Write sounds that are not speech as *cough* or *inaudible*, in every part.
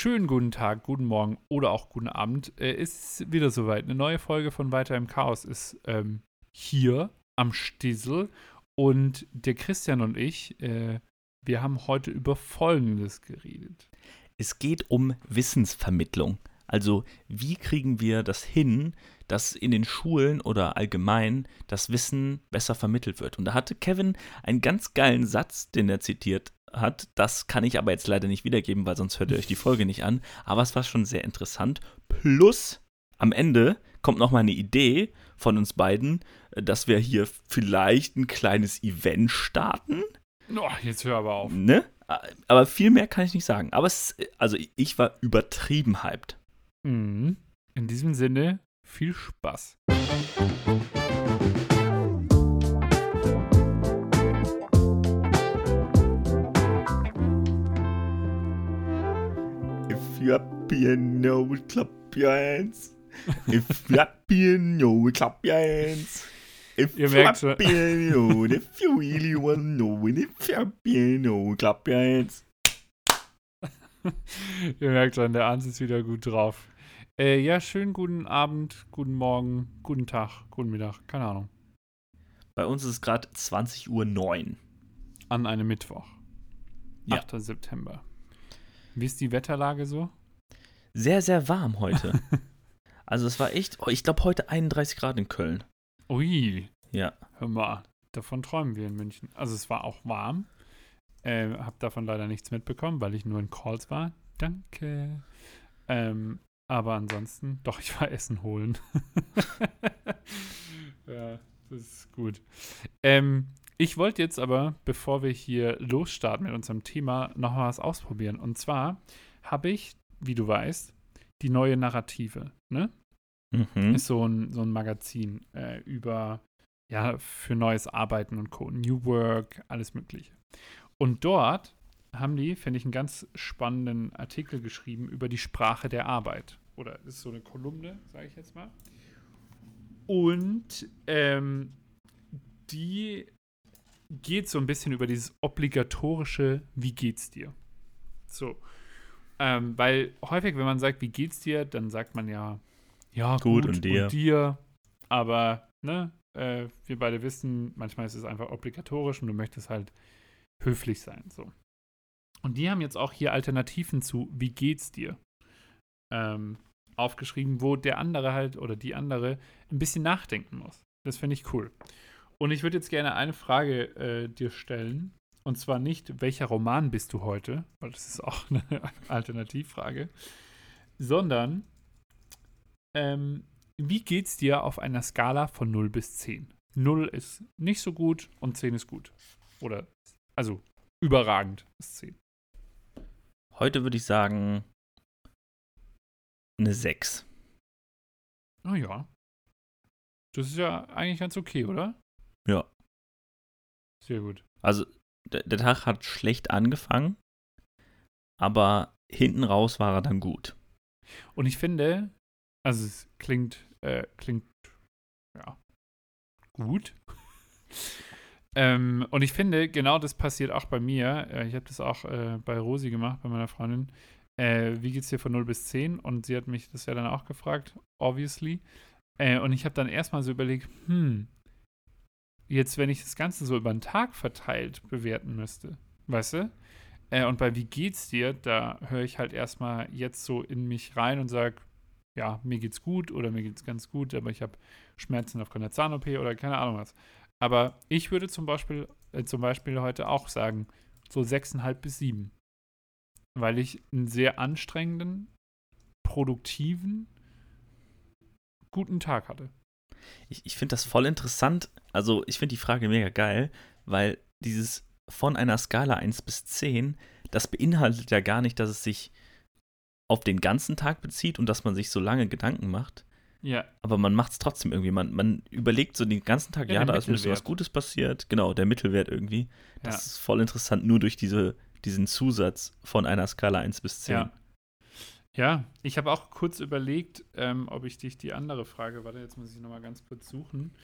schönen guten Tag, guten Morgen oder auch guten Abend. Äh, ist wieder soweit. Eine neue Folge von Weiter im Chaos ist ähm, hier am Stissel. Und der Christian und ich, äh, wir haben heute über Folgendes geredet. Es geht um Wissensvermittlung. Also wie kriegen wir das hin, dass in den Schulen oder allgemein das Wissen besser vermittelt wird. Und da hatte Kevin einen ganz geilen Satz, den er zitiert hat. Das kann ich aber jetzt leider nicht wiedergeben, weil sonst hört ihr euch die Folge nicht an. Aber es war schon sehr interessant. Plus, am Ende kommt noch mal eine Idee von uns beiden, dass wir hier vielleicht ein kleines Event starten. Oh, jetzt hör aber auf. Ne? Aber viel mehr kann ich nicht sagen. Aber es, also ich war übertrieben hyped. Mhm. In diesem Sinne, viel Spaß. If you're piano, clap your hands. If you're piano, clap your hands. If Ihr merkt schon. piano, if you really want to know, if you're piano, clap your hands. *laughs* Ihr merkt schon, der Ans ist wieder gut drauf. Äh, ja, schönen guten Abend, guten Morgen, guten Tag, guten Mittag, keine Ahnung. Bei uns ist es gerade 20.09 Uhr. An einem Mittwoch. Ja. 8. September. Wie ist die Wetterlage so? Sehr, sehr warm heute. *laughs* also es war echt, oh, ich glaube heute 31 Grad in Köln. Ui, Ja. hör mal, davon träumen wir in München. Also es war auch warm. Äh, hab davon leider nichts mitbekommen, weil ich nur in Calls war. Danke. Ähm, aber ansonsten, doch, ich war Essen holen. *laughs* ja, das ist gut. Ähm, ich wollte jetzt aber, bevor wir hier losstarten mit unserem Thema, noch mal was ausprobieren. Und zwar habe ich, wie du weißt, die neue Narrative, ne? Mhm. ist so ein, so ein Magazin äh, über, ja, für neues Arbeiten und Co. New Work, alles Mögliche. Und dort haben die, finde ich, einen ganz spannenden Artikel geschrieben über die Sprache der Arbeit. Oder ist so eine Kolumne, sage ich jetzt mal. Und ähm, die geht so ein bisschen über dieses obligatorische, wie geht's dir? So. Ähm, weil häufig, wenn man sagt, wie geht's dir, dann sagt man ja, ja, Gut, gut, und dir? Und dir. Aber, ne, äh, wir beide wissen, manchmal ist es einfach obligatorisch und du möchtest halt höflich sein. So. Und die haben jetzt auch hier Alternativen zu Wie geht's dir? Ähm, aufgeschrieben, wo der andere halt oder die andere ein bisschen nachdenken muss. Das finde ich cool. Und ich würde jetzt gerne eine Frage äh, dir stellen. Und zwar nicht, welcher Roman bist du heute? Weil das ist auch eine *laughs* Alternativfrage. Sondern, ähm, wie geht's dir auf einer Skala von 0 bis 10? 0 ist nicht so gut und 10 ist gut. Oder, also, überragend ist 10. Heute würde ich sagen eine 6. Oh ja. Das ist ja eigentlich ganz okay, oder? Ja. Sehr gut. Also der, der Tag hat schlecht angefangen, aber hinten raus war er dann gut. Und ich finde, also es klingt, äh, klingt, ja, gut. *laughs* ähm, und ich finde, genau das passiert auch bei mir. Äh, ich habe das auch äh, bei Rosi gemacht, bei meiner Freundin. Äh, wie geht's dir von 0 bis 10? Und sie hat mich das ja dann auch gefragt, obviously. Äh, und ich habe dann erstmal so überlegt, hm, jetzt, wenn ich das Ganze so über den Tag verteilt bewerten müsste, weißt du? Äh, und bei Wie geht's dir, da höre ich halt erstmal jetzt so in mich rein und sage, ja, mir geht's gut oder mir geht's ganz gut, aber ich habe Schmerzen aufgrund der Zahn-OP oder keine Ahnung was. Aber ich würde zum Beispiel, äh, zum Beispiel heute auch sagen, so 6,5 bis 7. Weil ich einen sehr anstrengenden, produktiven, guten Tag hatte. Ich, ich finde das voll interessant. Also ich finde die Frage mega geil, weil dieses von einer Skala 1 bis 10, das beinhaltet ja gar nicht, dass es sich auf den ganzen Tag bezieht und dass man sich so lange Gedanken macht. Ja, Aber man macht es trotzdem irgendwie. Man, man überlegt so den ganzen Tag, Ja, ja, da ist ein bisschen was. Gutes passiert. Genau, der Mittelwert irgendwie. Das Ja. ist voll interessant, nur durch diese, diesen Zusatz von einer Skala 1 bis 10. Ja. Ja, ich habe auch kurz überlegt, ähm, ob ich dich die andere Frage, warte, jetzt muss ich nochmal ganz kurz suchen.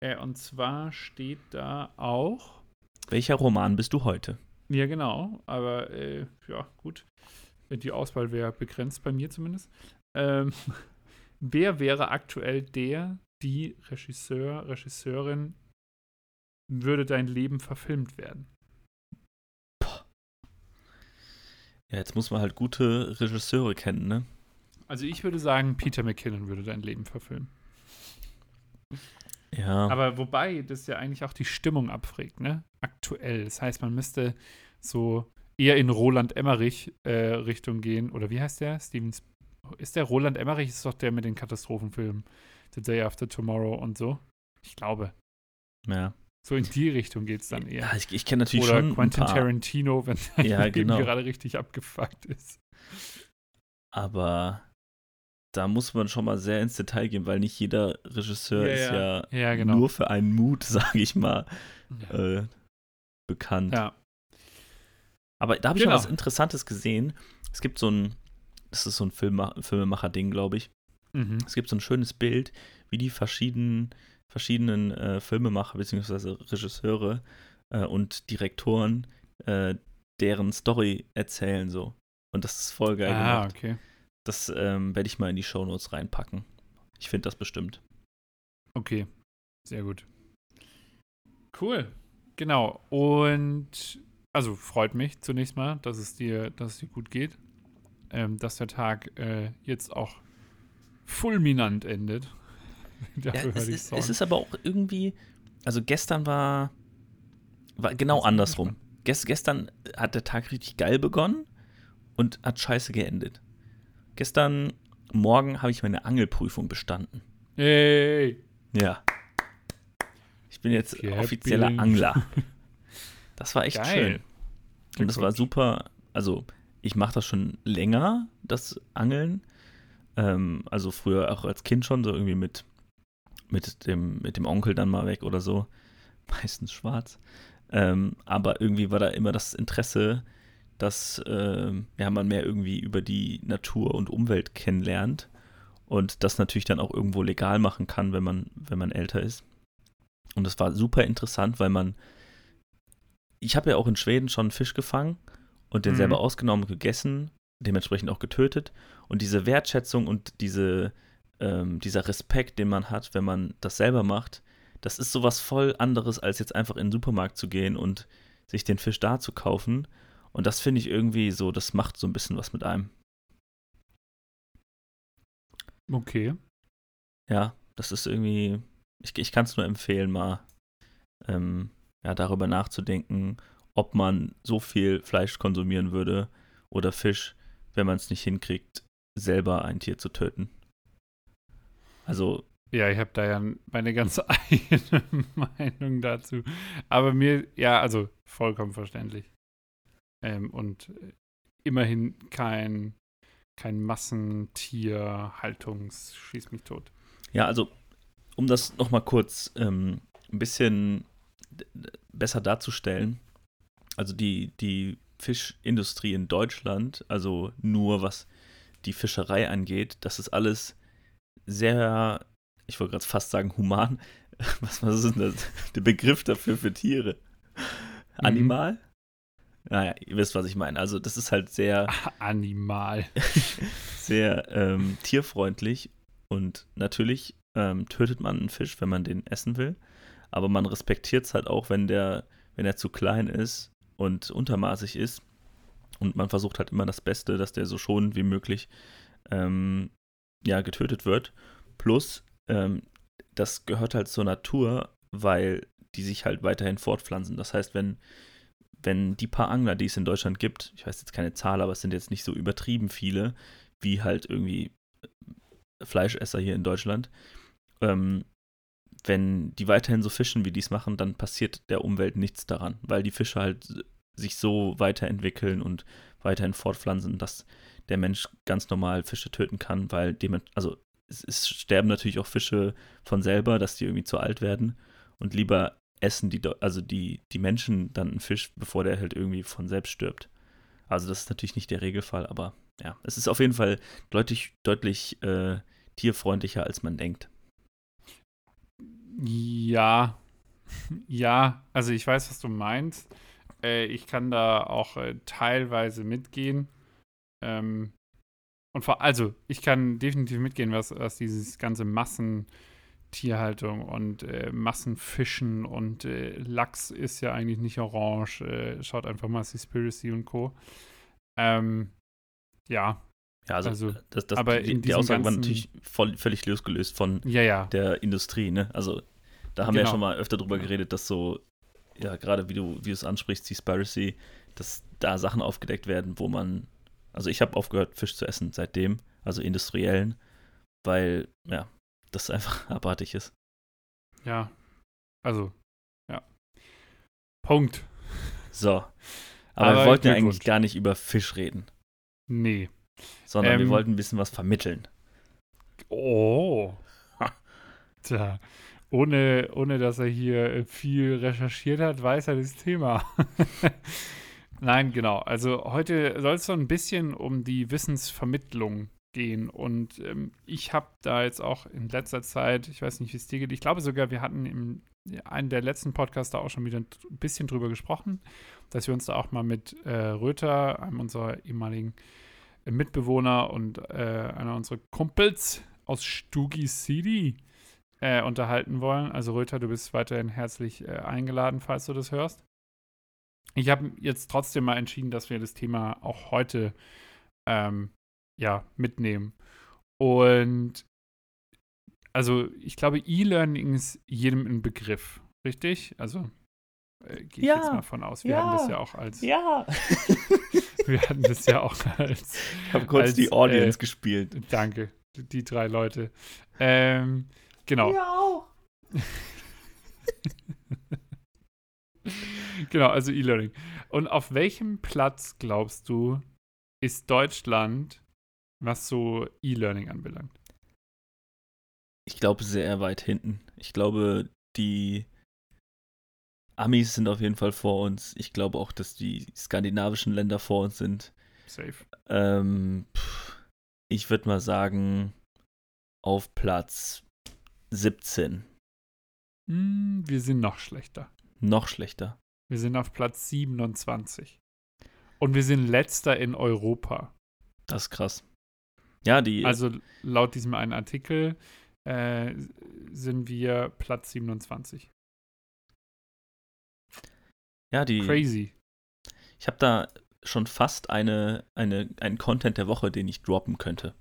Äh, und zwar steht da auch, Welcher Roman bist du heute? ja genau, aber äh, ja, gut. Die Auswahl wäre begrenzt bei mir zumindest. Ähm, *laughs* wer wäre aktuell der, die Regisseur, Regisseurin, würde dein Leben verfilmt werden? Ja, jetzt muss man halt gute Regisseure kennen, ne? Also ich würde sagen, Peter McKinnon würde dein Leben verfilmen. Ja. Aber wobei das ja eigentlich auch die Stimmung abfragt, ne? Aktuell. Das heißt, man müsste so eher in Roland Emmerich äh, Richtung gehen. Oder wie heißt der? Stevens. Ist der Roland Emmerich? Ist doch der mit den Katastrophenfilmen. The Day After Tomorrow und so. Ich glaube. ja. So in die Richtung geht es dann eher. Ja, ich, ich kenne natürlich Oder schon Quentin ein paar, Tarantino, wenn Ja, der genau. gerade richtig abgefuckt ist. aber da muss man schon mal sehr ins Detail gehen, weil nicht jeder Regisseur Ja, ist ja. ja, Ja, genau. nur für einen Mut, *laughs* sage ich mal, äh, bekannt. Ja. Aber da habe ich Genau. mal was Interessantes gesehen. Es gibt so ein, das ist so ein Filmemacher-Ding, glaube ich. Mhm. Es gibt so ein schönes Bild, wie die verschiedenen, verschiedenen äh, Filmemacher bzw. Regisseure äh, und Direktoren äh, deren Story erzählen so. Und das ist voll geil ah, gemacht. okay. Das ähm, werde ich mal in die Shownotes reinpacken. Ich finde das bestimmt. Okay. Sehr gut. Cool. Genau. Und also freut mich zunächst mal, dass es dir, dass es dir gut geht. Ähm, dass der Tag äh, jetzt auch fulminant endet. *laughs* Ja, es, ist, es ist aber auch irgendwie, also gestern war, war genau andersrum. Gest, gestern hat der Tag richtig geil begonnen und hat scheiße geendet. Gestern Morgen habe ich meine Angelprüfung bestanden. Hey! Ja. Ich bin jetzt Happy. offizieller Angler. *laughs* Das war echt Geil. schön. Und das war super. Also, ich mache das schon länger, das Angeln. Ähm, also früher auch als Kind schon, so irgendwie mit, mit, dem, mit dem Onkel dann mal weg oder so. *laughs* Meistens schwarz. Ähm, aber irgendwie war da immer das Interesse, dass ähm, ja, man mehr irgendwie über die Natur und Umwelt kennenlernt und das natürlich dann auch irgendwo legal machen kann, wenn man, wenn man älter ist. Und das war super interessant, weil man ich habe ja auch in Schweden schon Fisch gefangen und den Mhm. selber ausgenommen gegessen, dementsprechend auch getötet. Und diese Wertschätzung und diese, ähm, dieser Respekt, den man hat, wenn man das selber macht, das ist sowas voll anderes, als jetzt einfach in den Supermarkt zu gehen und sich den Fisch da zu kaufen. Und das finde ich irgendwie so, das macht so ein bisschen was mit einem. Okay. Ja, das ist irgendwie, ich, ich kann es nur empfehlen, mal ähm, ja, darüber nachzudenken, ob man so viel Fleisch konsumieren würde oder Fisch, wenn man es nicht hinkriegt, selber ein Tier zu töten. Also, Ja, ich habe da ja meine ganz *laughs* eigene Meinung dazu. Aber mir, ja, also vollkommen verständlich. Ähm, und äh, immerhin kein, kein Massentierhaltungs schieß mich tot. ja, also, um das nochmal kurz ähm, ein bisschen besser darzustellen, also die, die Fischindustrie in Deutschland, also nur was die Fischerei angeht, das ist alles sehr, ich wollte gerade fast sagen, human. *laughs* Was, was ist denn das? Der Begriff dafür für Tiere? Animal? Naja, ihr wisst, was ich meine. Also, das ist halt sehr, *laughs* Animal. *laughs* sehr ähm, tierfreundlich und natürlich ähm, tötet man einen Fisch, wenn man den essen will, aber man respektiert es halt auch, wenn der, wenn er zu klein ist und untermaßig ist und man versucht halt immer das Beste, dass der so schonend wie möglich ähm, ja, getötet wird. Plus, ähm, das gehört halt zur Natur, weil die sich halt weiterhin fortpflanzen. Das heißt, wenn, wenn die paar Angler, die es in Deutschland gibt, ich weiß jetzt keine Zahl, aber es sind jetzt nicht so übertrieben viele, wie halt irgendwie Fleischesser hier in Deutschland, ähm, wenn die weiterhin so fischen, wie die es machen, dann passiert der Umwelt nichts daran, weil die Fische halt sich so weiterentwickeln und weiterhin fortpflanzen, dass der Mensch ganz normal Fische töten kann, weil dem, also es, es sterben natürlich auch Fische von selber, dass die irgendwie zu alt werden und lieber essen die, also die, die Menschen dann einen Fisch, bevor der halt irgendwie von selbst stirbt. Also das ist natürlich nicht der Regelfall, aber ja, es ist auf jeden Fall deutlich, deutlich äh, tierfreundlicher, als man denkt. Ja. *laughs* Ja, also ich weiß, was du meinst. Äh, ich kann da auch äh, teilweise mitgehen. Ähm, und vor, also, ich kann definitiv mitgehen, was, was dieses ganze Massentierhaltung und äh, Massenfischen und äh, Lachs ist ja eigentlich nicht orange. Äh, schaut einfach mal Seaspiracy und Co. Ähm, ja. Ja, also, Also, das, das, aber die, in die Aussage war ganzen- natürlich voll, völlig losgelöst von Ja, ja. der Industrie, ne? Also da haben wir ja Genau. schon mal öfter drüber geredet, dass so, ja, gerade wie du, wie du es ansprichst, Seaspiracy, dass da Sachen aufgedeckt werden, wo man, also ich habe aufgehört, Fisch zu essen seitdem, also industriellen, weil, ja, das *laughs* einfach abartig ist. Ja. Also, ja. Punkt. So. Aber, Aber wir wollten ja eigentlich gar nicht über Fisch reden, Nee. sondern wir Ähm, wollten ein bisschen was vermitteln. Oh. Tja. Ohne, ohne dass er hier viel recherchiert hat, weiß er das Thema. *laughs* Nein, genau. Also heute soll es so ein bisschen um die Wissensvermittlung gehen. Und ähm, ich habe da jetzt auch in letzter Zeit, ich weiß nicht, wie es dir geht, ich glaube sogar, wir hatten im einem der letzten Podcasts da auch schon wieder ein bisschen drüber gesprochen, dass wir uns da auch mal mit äh, Röther, einem unserer ehemaligen äh, Mitbewohner und äh, einer unserer Kumpels aus Stugi City äh, unterhalten wollen. Also Röther, du bist weiterhin herzlich äh, eingeladen, falls du das hörst. Ich habe jetzt trotzdem mal entschieden, dass wir das Thema auch heute ähm, ja, mitnehmen. Und also ich glaube, E-Learning ist jedem ein Begriff, richtig? Also äh, gehe ich Ja. jetzt mal von aus. Wir Ja. hatten das ja auch als, Ja. *laughs* wir hatten das ja auch als Ich habe kurz Als, die Audience äh, gespielt. Danke, die drei Leute. Ähm, genau. auch. *laughs* Genau, also E-Learning. Und auf welchem Platz glaubst du, ist Deutschland, was so E-Learning anbelangt? Ich glaube sehr weit hinten. Ich glaube, die Amis sind auf jeden Fall vor uns. Ich glaube auch, dass die skandinavischen Länder vor uns sind. Safe. Ähm, ich würde mal sagen, auf Platz 17. Hm, wir sind noch schlechter. Noch schlechter. Wir sind auf Platz 27. Und wir sind letzter in Europa. Das ist krass. Ja, die. Also laut diesem einen Artikel äh, sind wir Platz 27. ja, die. Crazy. Ich habe da schon fast eine, eine, einen Content der Woche, den ich droppen könnte.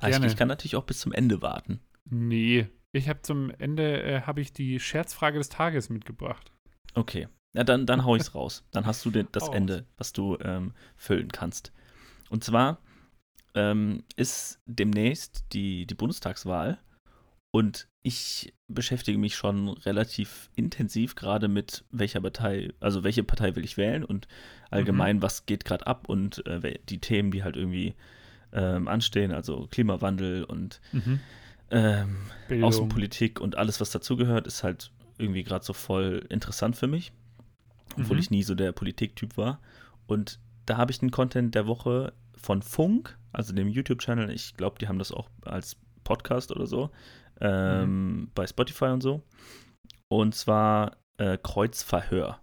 Aber ich, ich kann natürlich auch bis zum Ende warten. Nee. Ich habe zum Ende äh, habe ich die Scherzfrage des Tages mitgebracht. Okay. Ja, dann, dann hau ich's raus. Dann hast du den, das raus. Ende, was du ähm, füllen kannst. Und zwar ähm, ist demnächst die, die Bundestagswahl und ich beschäftige mich schon relativ intensiv gerade mit welcher Partei, also welche Partei will ich wählen und allgemein, was geht gerade ab und äh, die Themen, die halt irgendwie ähm, anstehen, also Klimawandel und ähm, Bildung. Außenpolitik und alles, was dazugehört, ist halt irgendwie gerade so voll interessant für mich. Obwohl Mhm. ich nie so der Politiktyp war. Und da habe ich einen Content der Woche von Funk, also dem YouTube-Channel. Ich glaube, die haben das auch als Podcast oder so. Ähm, Mhm. Bei Spotify und so. Und zwar äh, Kreuzverhör.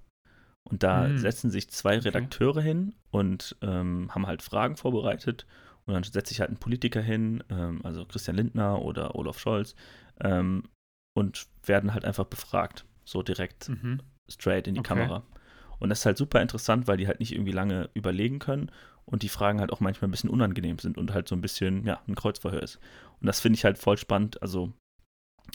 Und da Mhm. setzen sich zwei Okay. Redakteure hin und ähm, haben halt Fragen vorbereitet. Und dann setzt sich halt ein Politiker hin, ähm, also Christian Lindner oder Olaf Scholz, ähm, und werden halt einfach befragt. So direkt Mhm. Straight in die Okay. Kamera. Und das ist halt super interessant, weil die halt nicht irgendwie lange überlegen können und die Fragen halt auch manchmal ein bisschen unangenehm sind und halt so ein bisschen, ja, ein Kreuzverhör ist. Und das finde ich halt voll spannend. Also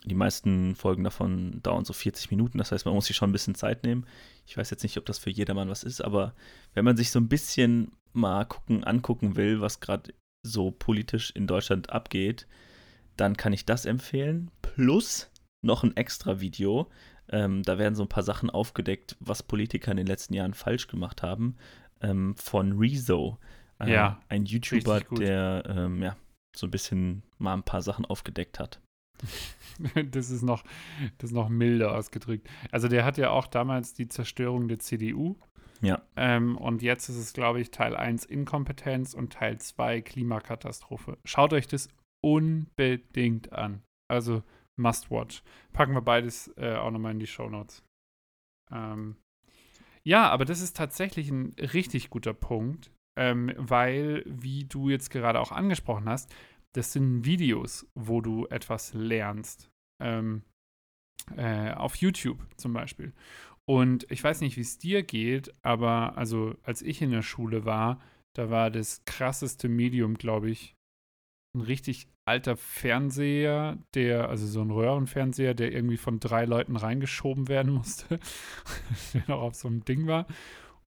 die meisten Folgen davon dauern so 40 Minuten, das heißt, man muss sich schon ein bisschen Zeit nehmen. Ich weiß jetzt nicht, ob das für jedermann was ist, aber wenn man sich so ein bisschen mal gucken, angucken will, was gerade so politisch in Deutschland abgeht, dann kann ich das empfehlen. Plus noch ein extra Video. Ähm, da werden so ein paar Sachen aufgedeckt, was Politiker in den letzten Jahren falsch gemacht haben. Ähm, von Rezo. Äh, Ja, Ein YouTuber, der ähm, ja, so ein bisschen mal ein paar Sachen aufgedeckt hat. *laughs* Das ist noch, das ist noch milder ausgedrückt. Also der hat ja auch damals die Zerstörung der CDU. Ja. Ähm, und jetzt ist es, glaube ich, Teil 1 Inkompetenz und Teil 2 Klimakatastrophe. Schaut euch das unbedingt an. Also must watch. Packen wir beides äh, auch nochmal in die Show Notes. Ähm, ja, aber das ist tatsächlich ein richtig guter Punkt. ähm, weil, wie du jetzt gerade auch angesprochen hast, das sind Videos, wo du etwas lernst. Ähm, äh, auf YouTube zum Beispiel. Und ich weiß nicht, wie es dir geht, aber also als ich in der Schule war, da war das krasseste Medium, glaube ich, ein richtig alter Fernseher, der, also so ein Röhrenfernseher, der irgendwie von drei Leuten reingeschoben werden musste, *laughs* der noch auf so einem Ding war.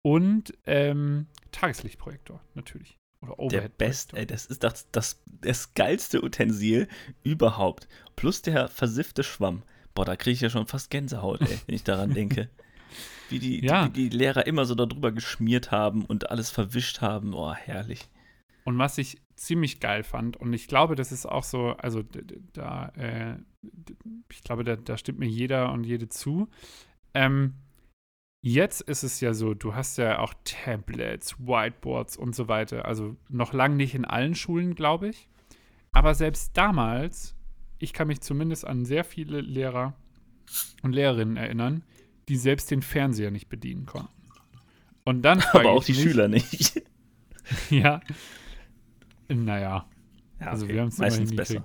Und ähm, Tageslichtprojektor, natürlich. Oder Der Best, ey, das ist das, das, das geilste Utensil überhaupt. Plus der versiffte Schwamm. Boah, da kriege ich ja schon fast Gänsehaut, ey, wenn ich daran denke. *laughs* Wie die, ja. die, die, Lehrer immer so darüber geschmiert haben und alles verwischt haben. Oh, herrlich. Und was ich ziemlich geil fand, und ich glaube, das ist auch so, also da, äh, ich glaube, da, da, stimmt mir jeder und jede zu. Ähm, jetzt ist es ja so, du hast ja auch Tablets, Whiteboards und so weiter. Also noch lange nicht in allen Schulen, glaube ich. Aber selbst damals, ich kann mich zumindest an sehr viele Lehrer und Lehrerinnen erinnern, die selbst den Fernseher nicht bedienen konnten. Und dann *laughs* Aber auch die mich, Schüler nicht. *laughs* ja. Naja. Ja, also okay. wir haben es meistens besser.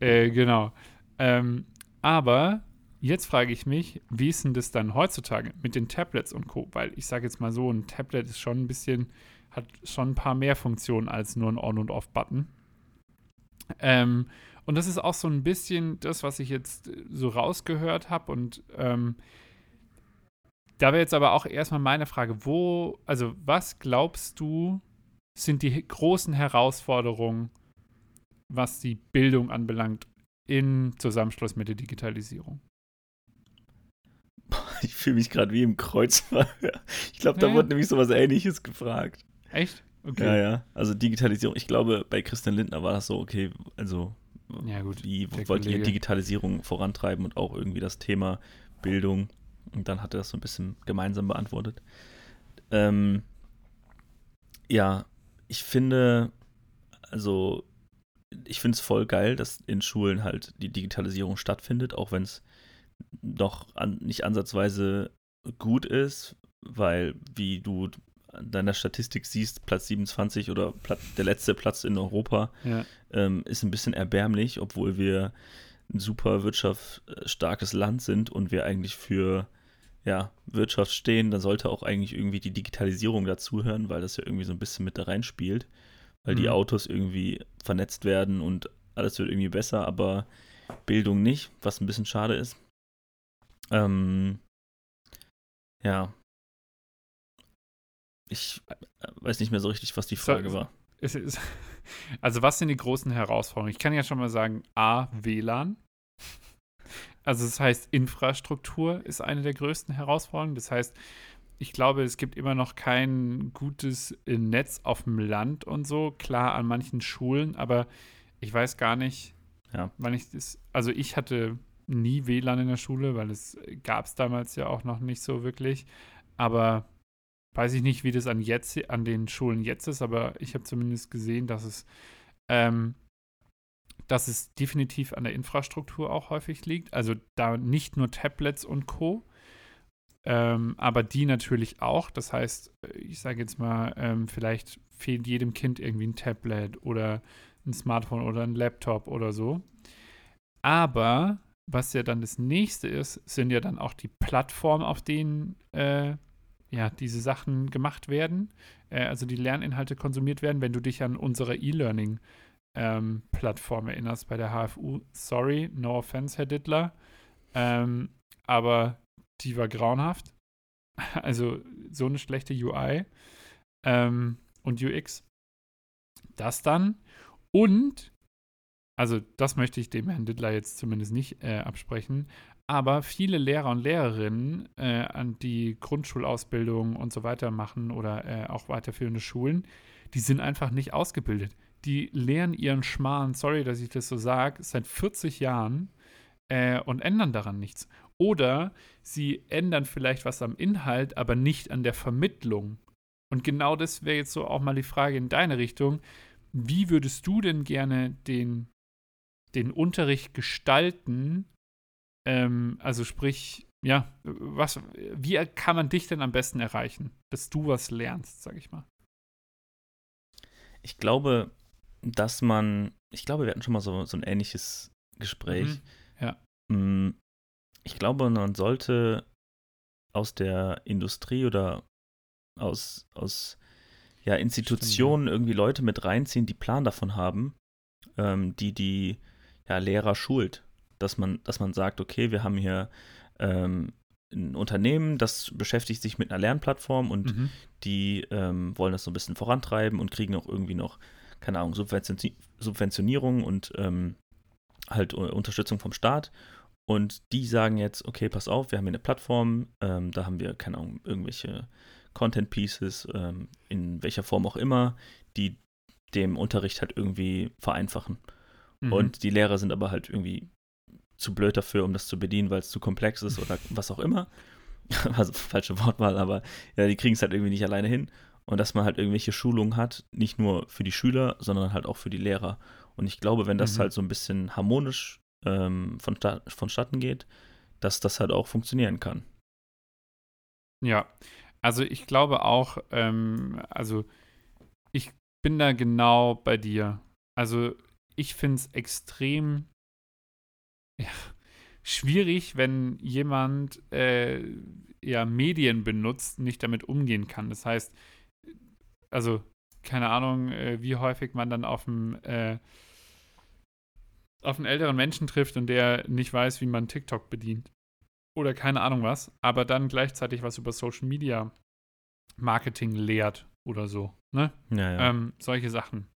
Äh, genau. Ähm, aber jetzt frage ich mich, wie ist denn das dann heutzutage mit den Tablets und Co? Weil ich sage jetzt mal so, ein Tablet ist schon ein bisschen, hat schon ein paar mehr Funktionen als nur ein On- und Off-Button. Ähm, und das ist auch so ein bisschen das, was ich jetzt so rausgehört habe. Und ähm, da wäre jetzt aber auch erstmal meine Frage, wo, also was glaubst du, sind die großen Herausforderungen, was die Bildung anbelangt, im Zusammenschluss mit der Digitalisierung? Ich fühle mich gerade wie im Kreuzverhör. *laughs* Ich glaube, da ja. wurde nämlich sowas ähnliches gefragt. Echt? Okay. Ja, ja. Also Digitalisierung. Ich glaube, bei Christian Lindner war das so, okay, also ja, gut, wie wollt ihr Digitalisierung vorantreiben und auch irgendwie das Thema Bildung und dann hat er das so ein bisschen gemeinsam beantwortet. Ähm, ja, ich finde, also ich finde es voll geil, dass in Schulen halt die Digitalisierung stattfindet, auch wenn es noch an, nicht ansatzweise gut ist, weil wie du an deiner Statistik siehst, Platz 27 oder Platz, der letzte Platz in Europa ja. ähm, ist ein bisschen erbärmlich, obwohl wir ein super wirtschaftsstarkes Land sind und wir eigentlich für ja, Wirtschaft stehen, dann sollte auch eigentlich irgendwie die Digitalisierung dazuhören, weil das ja irgendwie so ein bisschen mit da reinspielt, weil mhm. die Autos irgendwie vernetzt werden und alles wird irgendwie besser, aber Bildung nicht, was ein bisschen schade ist. Ähm, ja. Ich äh, weiß nicht mehr so richtig, was die Frage so, war. Ist, *laughs* also, was sind die großen Herausforderungen? Ich kann ja schon mal sagen: A, WLAN. Also das heißt, Infrastruktur ist eine der größten Herausforderungen. Das heißt, ich glaube, es gibt immer noch kein gutes äh, Netz auf dem Land und so. Klar, an manchen Schulen, aber ich weiß gar nicht, ja. wann ich das. Also ich hatte nie WLAN in der Schule, weil es gab es damals ja auch noch nicht so wirklich. Aber weiß ich nicht, wie das an jetzt an den Schulen jetzt ist, aber ich habe zumindest gesehen, dass es ähm, dass es definitiv an der Infrastruktur auch häufig liegt. Also da nicht nur Tablets und Co., ähm, aber die natürlich auch. Das heißt, ich sage jetzt mal, ähm, vielleicht fehlt jedem Kind irgendwie ein Tablet oder ein Smartphone oder ein Laptop oder so. Aber was ja dann das nächste ist, sind ja dann auch die Plattformen, auf denen äh, ja, diese Sachen gemacht werden, äh, also die Lerninhalte konsumiert werden. Wenn du dich an unsere E-Learning ähm, Plattform erinnerst bei der HFU. Sorry, no offense, Herr Dittler. Ähm, aber die war grauenhaft. *laughs* Also so eine schlechte UI ähm, und UX. Das dann. Und, also das möchte ich dem Herrn Dittler jetzt zumindest nicht äh, absprechen, aber viele Lehrer und Lehrerinnen, äh, an die Grundschulausbildung und so weiter machen oder äh, auch weiterführende Schulen, die sind einfach nicht ausgebildet die lehren ihren Schmarrn, sorry, dass ich das so sage, seit 40 Jahren äh, und ändern daran nichts. Oder sie ändern vielleicht was am Inhalt, aber nicht an der Vermittlung. Und genau das wäre jetzt so auch mal die Frage in deine Richtung. Wie würdest du denn gerne den, den Unterricht gestalten? Ähm, also sprich, ja, was, wie kann man dich denn am besten erreichen, dass du was lernst, sag ich mal? ich glaube, dass man, ich glaube, wir hatten schon mal so, so ein ähnliches Gespräch. Mhm. Ja. Mm, Ich glaube, man sollte aus der Industrie oder aus, aus ja, Institutionen irgendwie Leute mit reinziehen, die Plan davon haben, ähm, die die ja, Lehrer schult. Dass man, dass man sagt, okay, wir haben hier ähm, ein Unternehmen, das beschäftigt sich mit einer Lernplattform und Mhm. die ähm, wollen das so ein bisschen vorantreiben und kriegen auch irgendwie noch, keine Ahnung, Subvention Subventionierung und ähm, halt Unterstützung vom Staat. Und die sagen jetzt, okay, pass auf, wir haben hier eine Plattform, ähm, da haben wir, keine Ahnung, irgendwelche Content Pieces, ähm, in welcher Form auch immer, die dem Unterricht halt irgendwie vereinfachen. Mhm. Und die Lehrer sind aber halt irgendwie zu blöd dafür, um das zu bedienen, weil es zu komplex ist oder was auch immer. *laughs* Also falsche Wortwahl, aber ja, die kriegen es halt irgendwie nicht alleine hin. Und dass man halt irgendwelche Schulungen hat, nicht nur für die Schüler, sondern halt auch für die Lehrer. Und ich glaube, wenn das Mhm. halt so ein bisschen harmonisch ähm, vonsta vonstatten geht, dass das halt auch funktionieren kann. Ja, also ich glaube auch, ähm, also ich bin da genau bei dir. Also ich finde es extrem ja, schwierig, wenn jemand äh, ja Medien benutzt, nicht damit umgehen kann. Das heißt, also keine Ahnung, äh, wie häufig man dann auf dem äh, auf einen älteren Menschen trifft und der nicht weiß, wie man TikTok bedient oder keine Ahnung was, aber dann gleichzeitig was über Social Media Marketing lehrt oder so. Ne? Ja, ja. Ähm, solche Sachen.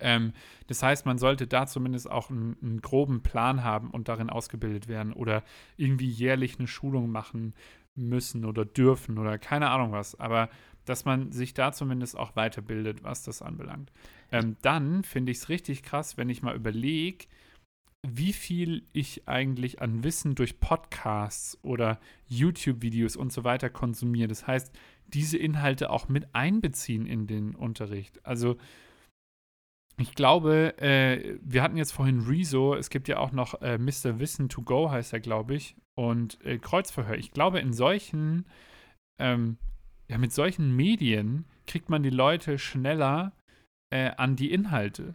Ähm, das heißt, man sollte da zumindest auch einen, einen groben Plan haben und darin ausgebildet werden oder irgendwie jährlich eine Schulung machen müssen oder dürfen oder keine Ahnung was. Aber dass man sich da zumindest auch weiterbildet, was das anbelangt. Ähm, dann finde ich es richtig krass, wenn ich mal überlege, wie viel ich eigentlich an Wissen durch Podcasts oder YouTube-Videos und so weiter konsumiere. Das heißt, diese Inhalte auch mit einbeziehen in den Unterricht. Also ich glaube, äh, wir hatten jetzt vorhin Rezo, es gibt ja auch noch äh, Mr. Wissen to Go, heißt er, glaube ich, und äh, Kreuzverhör. Ich glaube, in solchen, ähm, ja, mit solchen Medien kriegt man die Leute schneller äh, an die Inhalte.